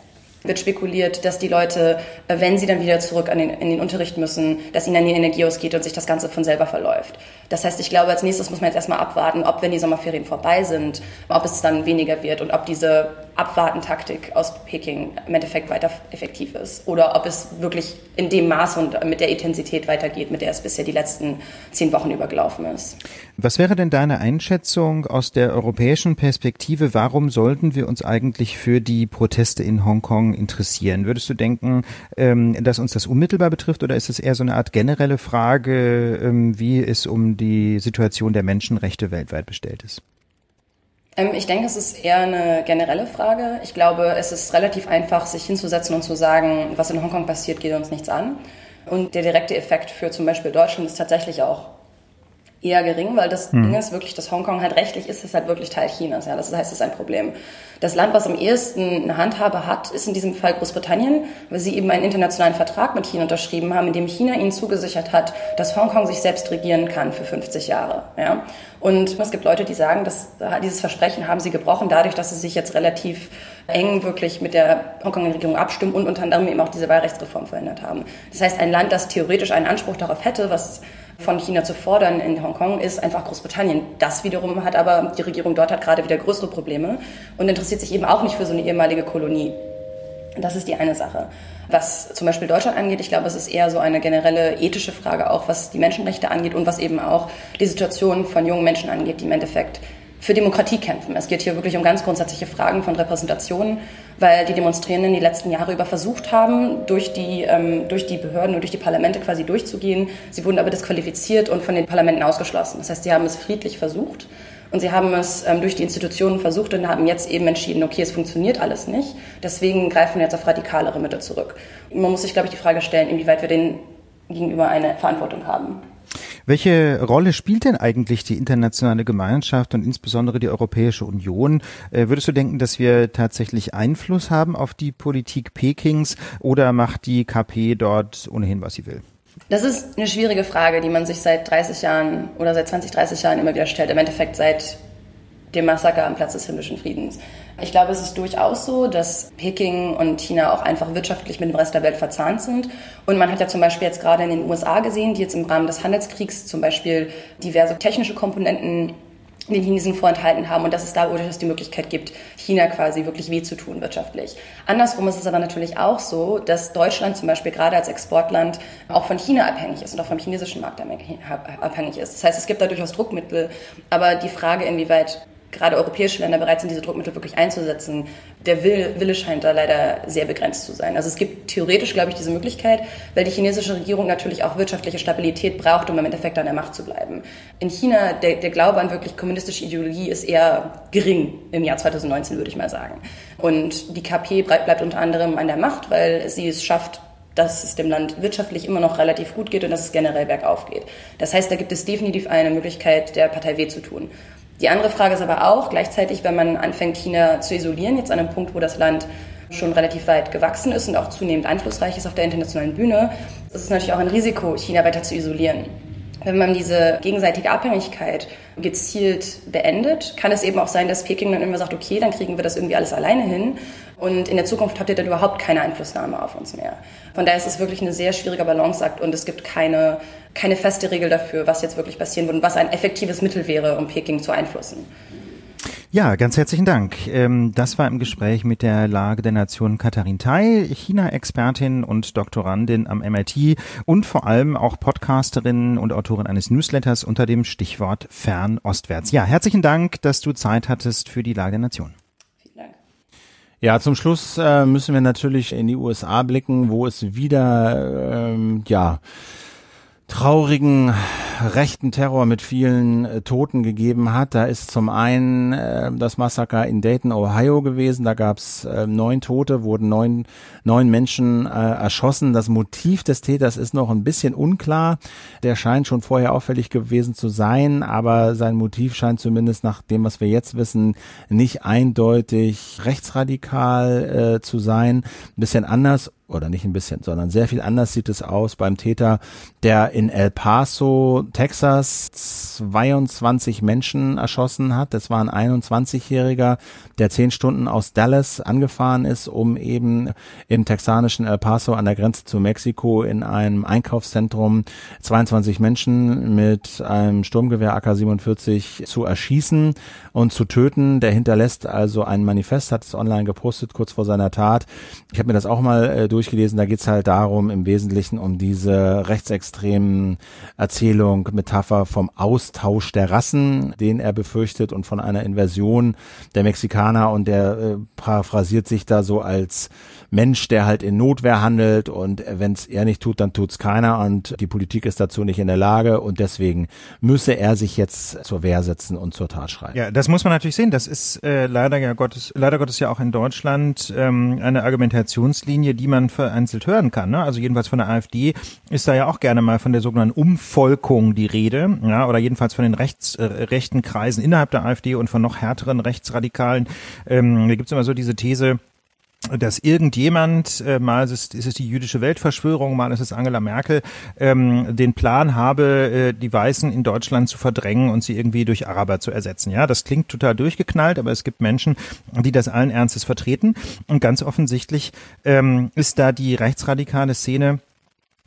wird spekuliert, dass die Leute, äh, wenn sie dann wieder zurück den, in den Unterricht müssen, dass ihnen dann die Energie ausgeht und sich das Ganze von selber verläuft. Das heißt, ich glaube, als nächstes muss man jetzt erstmal abwarten, ob, wenn die Sommerferien vorbei sind, ob es dann weniger wird und ob diese Abwartentaktik aus Peking im Endeffekt weiter effektiv ist oder ob es wirklich in dem Maß und mit der Intensität weitergeht, mit der es bisher die letzten zehn Wochen übergelaufen ist. Was wäre denn deine Einschätzung aus der europäischen Perspektive? Warum sollten wir uns eigentlich für die Proteste in Hongkong interessieren? Würdest du denken, ähm, dass uns das unmittelbar betrifft oder ist es eher so eine Art generelle Frage, ähm, wie es um die Situation der Menschenrechte weltweit bestellt ist? Ähm, ich denke, es ist eher eine generelle Frage. Ich glaube, es ist relativ einfach, sich hinzusetzen und zu sagen, was in Hongkong passiert, geht uns nichts an. Und der direkte Effekt für zum Beispiel Deutschland ist tatsächlich auch eher gering, weil das hm. Ding ist wirklich, dass Hongkong halt rechtlich ist, ist halt wirklich Teil Chinas. Ja, das heißt, es ist ein Problem. Das Land, was am ehesten eine Handhabe hat, ist in diesem Fall Großbritannien, weil sie eben einen internationalen Vertrag mit China unterschrieben haben, in dem China ihnen zugesichert hat, dass Hongkong sich selbst regieren kann für 50 Jahre. Ja? Und es gibt Leute, die sagen, dass dieses Versprechen haben sie gebrochen, dadurch, dass sie sich jetzt relativ eng wirklich mit der Hongkong-Regierung abstimmen und unter anderem eben auch diese Wahlrechtsreform verhindert haben. Das heißt, ein Land, das theoretisch einen Anspruch darauf hätte, was von China zu fordern in Hongkong, ist einfach Großbritannien. Das wiederum hat aber, die Regierung dort hat gerade wieder größere Probleme und interessiert sich eben auch nicht für so eine ehemalige Kolonie. Das ist die eine Sache. Was zum Beispiel Deutschland angeht, ich glaube, es ist eher so eine generelle ethische Frage, auch was die Menschenrechte angeht und was eben auch die Situation von jungen Menschen angeht, die im Endeffekt für Demokratie kämpfen. Es geht hier wirklich um ganz grundsätzliche Fragen von Repräsentation, weil die Demonstrierenden die letzten Jahre über versucht haben, durch die, ähm, durch die Behörden und durch die Parlamente quasi durchzugehen. Sie wurden aber disqualifiziert und von den Parlamenten ausgeschlossen. Das heißt, sie haben es friedlich versucht und sie haben es ähm, durch die Institutionen versucht und haben jetzt eben entschieden, okay, es funktioniert alles nicht. Deswegen greifen wir jetzt auf radikalere Mittel zurück. Man muss sich, glaube ich, die Frage stellen, inwieweit wir denen gegenüber eine Verantwortung haben. Welche Rolle spielt denn eigentlich die internationale Gemeinschaft und insbesondere die Europäische Union? Äh, würdest du denken, dass wir tatsächlich Einfluss haben auf die Politik Pekings oder macht die KP dort ohnehin, was sie will? Das ist eine schwierige Frage, die man sich seit 30 Jahren oder seit 20, 30 Jahren immer wieder stellt. Im Endeffekt seit dem Massaker am Platz des himmlischen Friedens. Ich glaube, es ist durchaus so, dass Peking und China auch einfach wirtschaftlich mit dem Rest der Welt verzahnt sind. Und man hat ja zum Beispiel jetzt gerade in den USA gesehen, die jetzt im Rahmen des Handelskriegs zum Beispiel diverse technische Komponenten den Chinesen vorenthalten haben und dass es da durchaus die Möglichkeit gibt, China quasi wirklich weh zu tun wirtschaftlich. Andersrum ist es aber natürlich auch so, dass Deutschland zum Beispiel gerade als Exportland auch von China abhängig ist und auch vom chinesischen Markt abhängig ist. Das heißt, es gibt da durchaus Druckmittel, aber die Frage, inwieweit gerade europäische Länder bereit sind, diese Druckmittel wirklich einzusetzen, der Wille, scheint da leider sehr begrenzt zu sein. Also es gibt theoretisch, glaube ich, diese Möglichkeit, weil die chinesische Regierung natürlich auch wirtschaftliche Stabilität braucht, um im Endeffekt an der Macht zu bleiben. In China, der, der Glaube an wirklich kommunistische Ideologie ist eher gering im Jahr 2019, würde ich mal sagen. Und die KP bleibt, bleibt unter anderem an der Macht, weil sie es schafft, dass es dem Land wirtschaftlich immer noch relativ gut geht und dass es generell bergauf geht. Das heißt, da gibt es definitiv eine Möglichkeit, der Partei weh zu tun. Die andere Frage ist aber auch gleichzeitig, wenn man anfängt, China zu isolieren, jetzt an einem Punkt, wo das Land schon relativ weit gewachsen ist und auch zunehmend einflussreich ist auf der internationalen Bühne, ist es natürlich auch ein Risiko, China weiter zu isolieren. Wenn man diese gegenseitige Abhängigkeit gezielt beendet, kann es eben auch sein, dass Peking dann immer sagt, okay, dann kriegen wir das irgendwie alles alleine hin und in der Zukunft habt ihr dann überhaupt keine Einflussnahme auf uns mehr. Von daher ist es wirklich ein sehr schwieriger Balanceakt und es gibt keine, keine feste Regel dafür, was jetzt wirklich passieren würde und was ein effektives Mittel wäre, um Peking zu einflussen. Ja, ganz herzlichen Dank. Ähm, das war im Gespräch mit der Lage der Nation Katharin Tai, China-Expertin und Doktorandin am MIT und vor allem auch Podcasterin und Autorin eines Newsletters unter dem Stichwort Fernostwärts. Ja, herzlichen Dank, dass du Zeit hattest für die Lage der Nation. Vielen Dank. Ja, zum Schluss äh, müssen wir natürlich in die USA blicken, wo es wieder ähm, ja traurigen rechten Terror mit vielen äh, Toten gegeben hat. Da ist zum einen äh, das Massaker in Dayton, Ohio gewesen. Da gab es äh, neun Tote, wurden neun, neun Menschen äh, erschossen. Das Motiv des Täters ist noch ein bisschen unklar. Der scheint schon vorher auffällig gewesen zu sein, aber sein Motiv scheint zumindest nach dem, was wir jetzt wissen, nicht eindeutig rechtsradikal äh, zu sein. Ein bisschen anders oder nicht ein bisschen, sondern sehr viel anders sieht es aus beim Täter, der in El Paso, Texas, 22 Menschen erschossen hat. Das war ein 21-Jähriger, der zehn Stunden aus Dallas angefahren ist, um eben im texanischen El Paso an der Grenze zu Mexiko in einem Einkaufszentrum 22 Menschen mit einem Sturmgewehr AK-47 zu erschießen und zu töten. Der hinterlässt also ein Manifest, hat es online gepostet kurz vor seiner Tat. Ich habe mir das auch mal äh, durchgelesen. Da geht's halt darum, im Wesentlichen um diese rechtsextremen Erzählung, Metapher vom Austausch der Rassen, den er befürchtet und von einer Inversion der Mexikaner. Und der äh, paraphrasiert sich da so als Mensch, der halt in Notwehr handelt und wenn es er nicht tut, dann tut's keiner und die Politik ist dazu nicht in der Lage und deswegen müsse er sich jetzt zur Wehr setzen und zur Tat schreiten. Ja, das muss man natürlich sehen. Das ist äh, leider ja Gottes, leider Gottes ja auch in Deutschland ähm, eine Argumentationslinie, die man vereinzelt hören kann. Ne? Also jedenfalls von der AfD ist da ja auch gerne mal von der sogenannten Umvolkung die Rede, ja, oder jedenfalls von den rechts, äh, rechten Kreisen innerhalb der AfD und von noch härteren Rechtsradikalen. Ähm, da gibt's immer so diese These, dass irgendjemand, äh, mal ist es, ist es die jüdische Weltverschwörung, mal ist es Angela Merkel, ähm, den Plan habe, äh, die Weißen in Deutschland zu verdrängen und sie irgendwie durch Araber zu ersetzen. Ja, das klingt total durchgeknallt, aber es gibt Menschen, die das allen Ernstes vertreten. Und ganz offensichtlich ähm, ist da die rechtsradikale Szene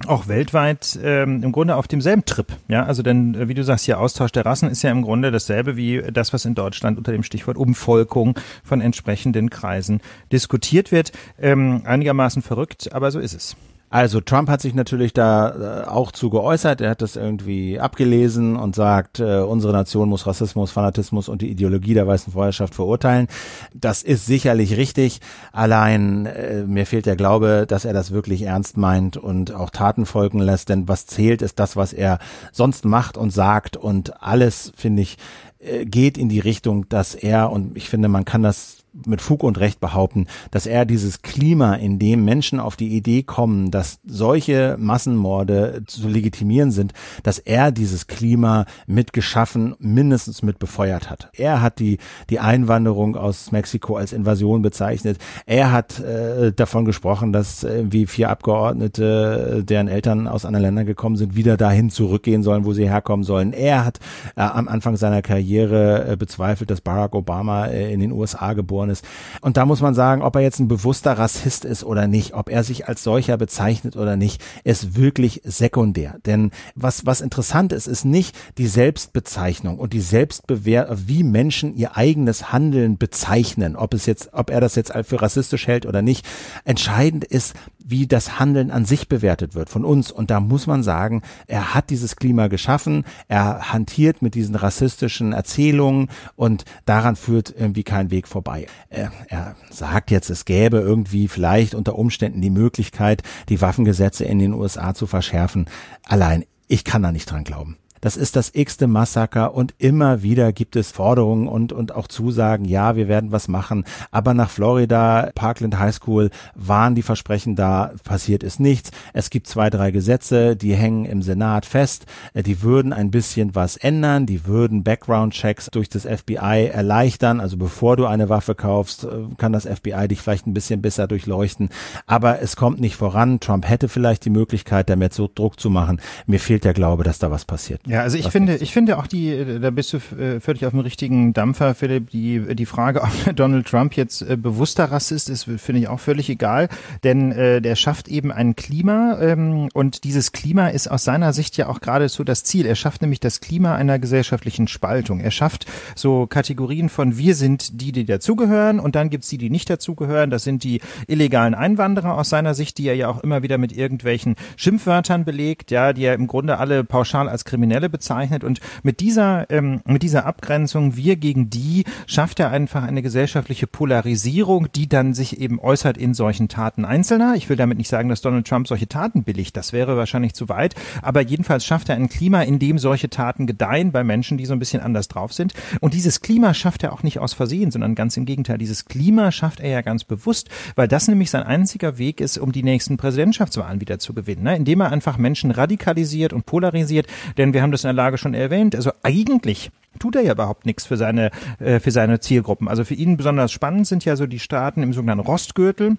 auch weltweit ähm, im Grunde auf demselben Trip. Ja, also denn, äh, wie du sagst, hier Austausch der Rassen ist ja im Grunde dasselbe wie das, was in Deutschland unter dem Stichwort Umvolkung von entsprechenden Kreisen diskutiert wird. Ähm, einigermaßen verrückt, aber so ist es. Also Trump hat sich natürlich da äh, auch zu geäußert. Er hat das irgendwie abgelesen und sagt, äh, unsere Nation muss Rassismus, Fanatismus und die Ideologie der weißen Vorherrschaft verurteilen. Das ist sicherlich richtig. Allein äh, mir fehlt der Glaube, dass er das wirklich ernst meint und auch Taten folgen lässt. Denn was zählt, ist das, was er sonst macht und sagt. Und alles, finde ich, äh, geht in die Richtung, dass er, und ich finde, man kann das mit Fug und Recht behaupten, dass er dieses Klima, in dem Menschen auf die Idee kommen, dass solche Massenmorde zu legitimieren sind, dass er dieses Klima mitgeschaffen, mindestens mit befeuert hat. Er hat die, die Einwanderung aus Mexiko als Invasion bezeichnet. Er hat äh, davon gesprochen, dass äh, wie vier Abgeordnete, deren Eltern aus anderen Ländern gekommen sind, wieder dahin zurückgehen sollen, wo sie herkommen sollen. Er hat äh, am Anfang seiner Karriere äh, bezweifelt, dass Barack Obama äh, in den USA geboren ist. Und da muss man sagen, ob er jetzt ein bewusster Rassist ist oder nicht, ob er sich als solcher bezeichnet oder nicht, ist wirklich sekundär. Denn was, was interessant ist, ist nicht die Selbstbezeichnung und die Selbstbewehr, wie Menschen ihr eigenes Handeln bezeichnen, ob es jetzt, ob er das jetzt für rassistisch hält oder nicht. Entscheidend ist, wie das Handeln an sich bewertet wird von uns. Und da muss man sagen, er hat dieses Klima geschaffen, er hantiert mit diesen rassistischen Erzählungen und daran führt irgendwie kein Weg vorbei. Er, er sagt jetzt, es gäbe irgendwie vielleicht unter Umständen die Möglichkeit, die Waffengesetze in den USA zu verschärfen. Allein, ich kann da nicht dran glauben. Das ist das x-te Massaker und immer wieder gibt es Forderungen und, und auch Zusagen, ja, wir werden was machen. Aber nach Florida, Parkland High School, waren die Versprechen da, passiert ist nichts. Es gibt zwei, drei Gesetze, die hängen im Senat fest. Äh, die würden ein bisschen was ändern. Die würden Background-Checks durch das FBI erleichtern. Also bevor du eine Waffe kaufst, äh, kann das FBI dich vielleicht ein bisschen besser durchleuchten. Aber es kommt nicht voran. Trump hätte vielleicht die Möglichkeit, damit so Druck zu machen. Mir fehlt der Glaube, dass da was passiert. Ja, also ich finde, ich finde auch die, da bist du äh, völlig auf dem richtigen Dampfer, Philipp. Die die Frage, ob Donald Trump jetzt äh, bewusster Rassist ist, finde ich auch völlig egal, denn äh, der schafft eben ein Klima ähm, und dieses Klima ist aus seiner Sicht ja auch geradezu das Ziel. Er schafft nämlich das Klima einer gesellschaftlichen Spaltung. Er schafft so Kategorien von wir sind die, die dazugehören und dann gibt's die, die nicht dazugehören. Das sind die illegalen Einwanderer aus seiner Sicht, die er ja auch immer wieder mit irgendwelchen Schimpfwörtern belegt, ja, die er im Grunde alle pauschal als Kriminelle Kriminelle bezeichnet und mit dieser, ähm, mit dieser Abgrenzung wir gegen die schafft er einfach eine gesellschaftliche Polarisierung, die dann sich eben äußert in solchen Taten Einzelner. Ich will damit nicht sagen, dass Donald Trump solche Taten billigt, das wäre wahrscheinlich zu weit, aber jedenfalls schafft er ein Klima, in dem solche Taten gedeihen bei Menschen, die so ein bisschen anders drauf sind. Und dieses Klima schafft er auch nicht aus Versehen, sondern ganz im Gegenteil. Dieses Klima schafft er ja ganz bewusst, weil das nämlich sein einziger Weg ist, um die nächsten Präsidentschaftswahlen wieder zu gewinnen, ne? indem er einfach Menschen radikalisiert und polarisiert. Denn wir haben das in der Lage schon erwähnt. Also eigentlich tut er ja überhaupt nichts für seine, äh, für seine Zielgruppen. Also für ihn besonders spannend sind ja so die Staaten im sogenannten Rostgürtel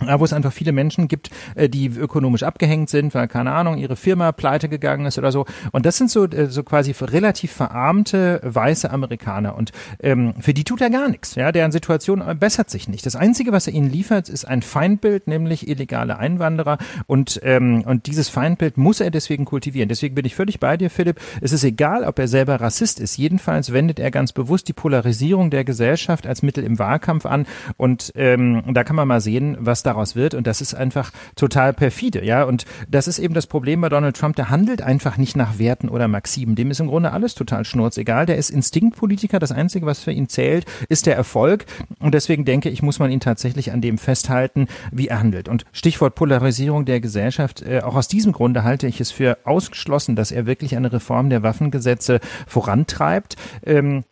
wo es einfach viele Menschen gibt, äh, die ökonomisch abgehängt sind, weil keine Ahnung, ihre Firma pleite gegangen ist oder so. Und das sind so äh, so quasi relativ verarmte weiße Amerikaner und ähm, für die tut er gar nichts. Ja, deren Situation bessert sich nicht. Das einzige, was er ihnen liefert, ist ein Feindbild, nämlich illegale Einwanderer und ähm, und dieses Feindbild muss er deswegen kultivieren. Deswegen bin ich völlig bei dir, Philipp. Es ist egal, ob er selber Rassist ist. Jedenfalls wendet er ganz bewusst die Polarisierung der Gesellschaft als Mittel im Wahlkampf an und ähm, da kann man mal sehen, was daraus wird. Und das ist einfach total perfide, ja. Und das ist eben das Problem bei Donald Trump. Der handelt einfach nicht nach Werten oder Maximen. Dem ist im Grunde alles total schnurzegal. Der ist Instinktpolitiker. Das Einzige, was für ihn zählt, ist der Erfolg. Und deswegen denke ich, muss man ihn tatsächlich an dem festhalten, wie er handelt. Und Stichwort Polarisierung der Gesellschaft. Äh, auch aus diesem Grunde halte ich es für ausgeschlossen, dass er wirklich eine Reform der Waffengesetze vorantreibt. Ähm,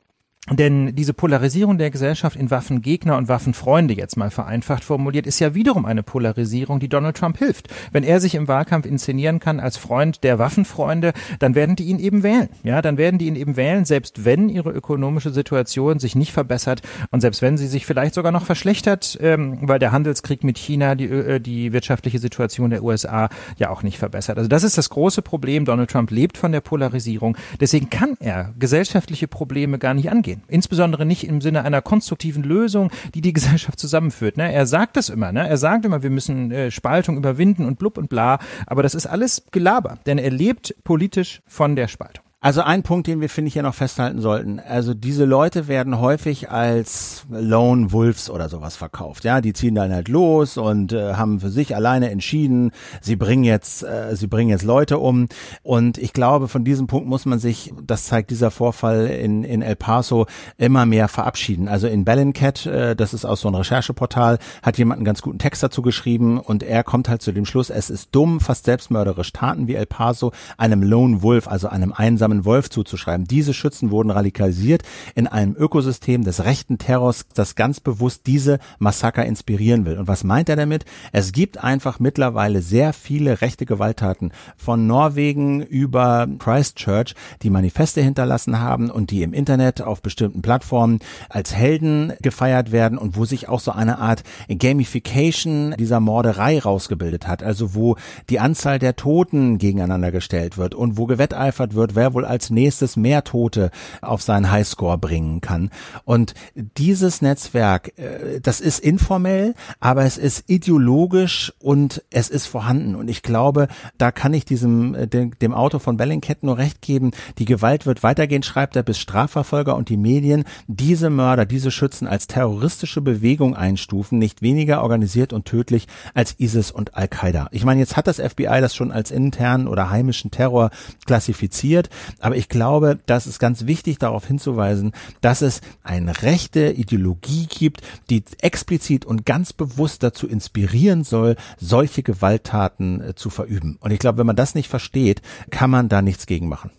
denn diese Polarisierung der Gesellschaft in Waffengegner und Waffenfreunde, jetzt mal vereinfacht formuliert, ist ja wiederum eine Polarisierung, die Donald Trump hilft. Wenn er sich im Wahlkampf inszenieren kann als Freund der Waffenfreunde, dann werden die ihn eben wählen. Ja, dann werden die ihn eben wählen, selbst wenn ihre ökonomische Situation sich nicht verbessert und selbst wenn sie sich vielleicht sogar noch verschlechtert, ähm, weil der Handelskrieg mit China die, äh, die wirtschaftliche Situation der USA ja auch nicht verbessert. Also das ist das große Problem. Donald Trump lebt von der Polarisierung. Deswegen kann er gesellschaftliche Probleme gar nicht angehen gehen. Insbesondere nicht im Sinne einer konstruktiven Lösung, die die Gesellschaft zusammenführt. Ne? Er sagt das immer. Ne? Er sagt immer, wir müssen äh, Spaltung überwinden und blub und bla. Aber das ist alles Gelaber, denn er lebt politisch von der Spaltung. Also ein Punkt, den wir, finde ich, ja noch festhalten sollten. Also diese Leute werden häufig als Lone Wolves oder sowas verkauft. Ja, die ziehen dann halt los und äh, haben für sich alleine entschieden, sie bringen jetzt, äh, sie bringen jetzt Leute um. Und ich glaube, von diesem Punkt muss man sich, das zeigt dieser Vorfall in, in El Paso, immer mehr verabschieden. Also in Bellingcat, äh, das ist auch so ein Rechercheportal, hat jemand einen ganz guten Text dazu geschrieben und er kommt halt zu dem Schluss, es ist dumm, fast selbstmörderisch Taten wie El Paso einem Lone Wolf, also einem einsamen armen Wolf zuzuschreiben. Diese Schützen wurden radikalisiert in einem Ökosystem des rechten Terrors, das ganz bewusst diese Massaker inspirieren will. Und was meint er damit? Es gibt einfach mittlerweile sehr viele rechte Gewalttaten von Norwegen über Christchurch, die Manifeste hinterlassen haben und die im Internet auf bestimmten Plattformen als Helden gefeiert werden und wo sich auch so eine Art Gamification dieser Morderei rausgebildet hat. Also wo die Anzahl der Toten gegeneinander gestellt wird und wo gewetteifert wird, wer wohl als nächstes mehr Tote auf seinen Highscore bringen kann. Und dieses Netzwerk, äh, das ist informell, aber es ist ideologisch und es ist vorhanden. Und ich glaube, da kann ich diesem, äh, dem, dem Autor von Bellingcat nur recht geben. Die Gewalt wird weitergehen, schreibt er, bis Strafverfolger und die Medien diese Mörder, diese Schützen als terroristische Bewegung einstufen, nicht weniger organisiert und tödlich als ISIS und Al-Qaida. Ich meine, jetzt hat das FBI das schon als internen oder heimischen Terror klassifiziert, aber ich glaube, das ist ganz wichtig darauf hinzuweisen, dass es eine rechte Ideologie gibt, die explizit und ganz bewusst dazu inspirieren soll, solche Gewalttaten äh, zu verüben. Und ich glaube, wenn man das nicht versteht, kann man da nichts gegen machen.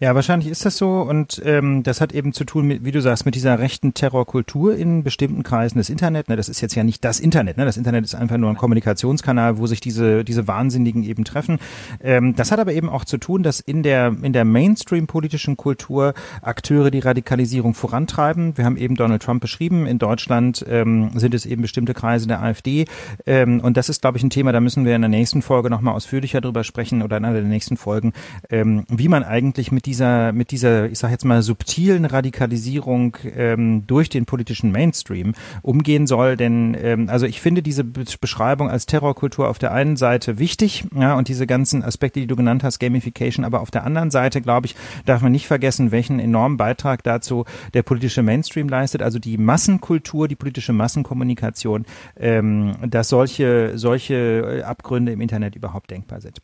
Ja, wahrscheinlich ist das so und ähm, das hat eben zu tun mit, wie du sagst, mit dieser rechten Terrorkultur in bestimmten Kreisen des Internet. Ne, das ist jetzt ja nicht das Internet. Ne? Das Internet ist einfach nur ein Kommunikationskanal, wo sich diese diese Wahnsinnigen eben treffen. Ähm, das hat aber eben auch zu tun, dass in der in der Mainstream-politischen Kultur Akteure die Radikalisierung vorantreiben. Wir haben eben Donald Trump beschrieben. In Deutschland ähm, sind es eben bestimmte Kreise der AfD ähm, und das ist, glaube ich, ein Thema. Da müssen wir in der nächsten Folge noch mal ausführlicher drüber sprechen oder in einer der nächsten Folgen, ähm, wie man eigentlich mit dieser, mit dieser, ich sage jetzt mal, subtilen Radikalisierung ähm, durch den politischen Mainstream umgehen soll. Denn ähm, also ich finde diese Beschreibung als Terrorkultur auf der einen Seite wichtig, ja, und diese ganzen Aspekte, die du genannt hast, Gamification, aber auf der anderen Seite, glaube ich, darf man nicht vergessen, welchen enormen Beitrag dazu der politische Mainstream leistet, also die Massenkultur, die politische Massenkommunikation, ähm, dass solche, solche Abgründe im Internet überhaupt denkbar sind.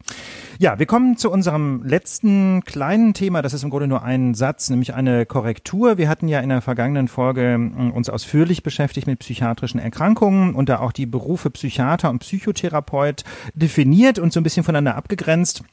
Ja, wir kommen zu unserem letzten kleinen Thema Thema, das ist im Grunde nur ein Satz, nämlich eine Korrektur. Wir hatten ja in der vergangenen Folge äh, uns ausführlich beschäftigt mit psychiatrischen Erkrankungen und da auch die Berufe Psychiater und Psychotherapeut definiert und so ein bisschen voneinander abgegrenzt.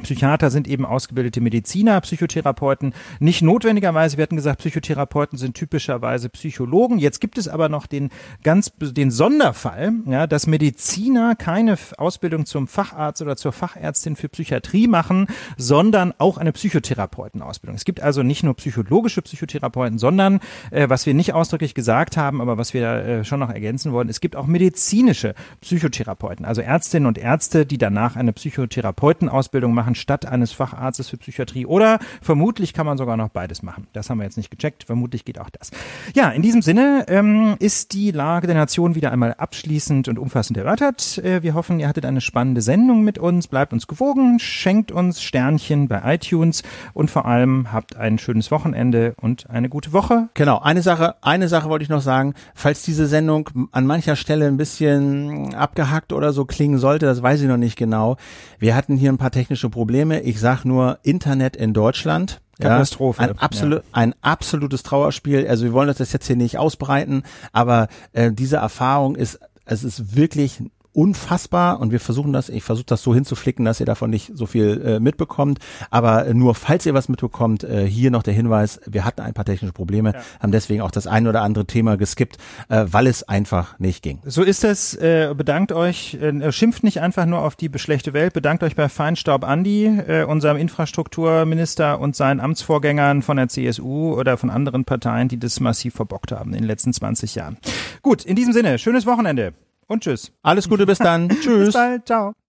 Psychiater sind eben ausgebildete Mediziner, Psychotherapeuten nicht notwendigerweise. Wir hatten gesagt, Psychotherapeuten sind typischerweise Psychologen. Jetzt gibt es aber noch den ganz den Sonderfall, ja, dass Mediziner keine Ausbildung zum Facharzt oder zur Fachärztin für Psychiatrie machen, sondern auch eine Psychotherapeutenausbildung. Es gibt also nicht nur psychologische Psychotherapeuten, sondern äh, was wir nicht ausdrücklich gesagt haben, aber was wir äh, schon noch ergänzen wollen, es gibt auch medizinische Psychotherapeuten, also Ärztinnen und Ärzte, die danach eine Psychotherapeutenausbildung machen machen statt eines Facharztes für Psychiatrie. Oder vermutlich kann man sogar noch beides machen. Das haben wir jetzt nicht gecheckt. Vermutlich geht auch das. Ja, in diesem Sinne ähm, ist die Lage der Nation wieder einmal abschließend und umfassend erörtert. Äh, wir hoffen, ihr hattet eine spannende Sendung mit uns. Bleibt uns gewogen, schenkt uns Sternchen bei iTunes und vor allem habt ein schönes Wochenende und eine gute Woche. Genau, eine Sache, eine Sache wollte ich noch sagen. Falls diese Sendung an mancher Stelle ein bisschen abgehackt oder so klingen sollte, das weiß ich noch nicht genau. Wir hatten hier ein paar technische Probleme. Ich sag nur Internet in Deutschland. Katastrophe. Ja, ein, absolut, ja. ein absolutes Trauerspiel. Also wir wollen das jetzt hier nicht ausbreiten, aber äh, diese Erfahrung ist, es ist wirklich unfassbar und wir versuchen das, ich versuche das so hinzuflicken, dass ihr davon nicht so viel äh, mitbekommt, aber nur falls ihr was mitbekommt, äh, hier noch der Hinweis, wir hatten ein paar technische Probleme, ja. haben deswegen auch das ein oder andere Thema geskippt, äh, weil es einfach nicht ging. So ist es, äh, bedankt euch, äh, schimpft nicht einfach nur auf die schlechte Welt, bedankt euch bei Feinstaub Andi, äh, unserem Infrastrukturminister und seinen Amtsvorgängern von der CSU oder von anderen Parteien, die das massiv verbockt haben in den letzten 20 Jahren. Gut, in diesem Sinne, schönes Wochenende und tschüss. Alles Gute, bis dann. tschüss. Bis bald, ciao.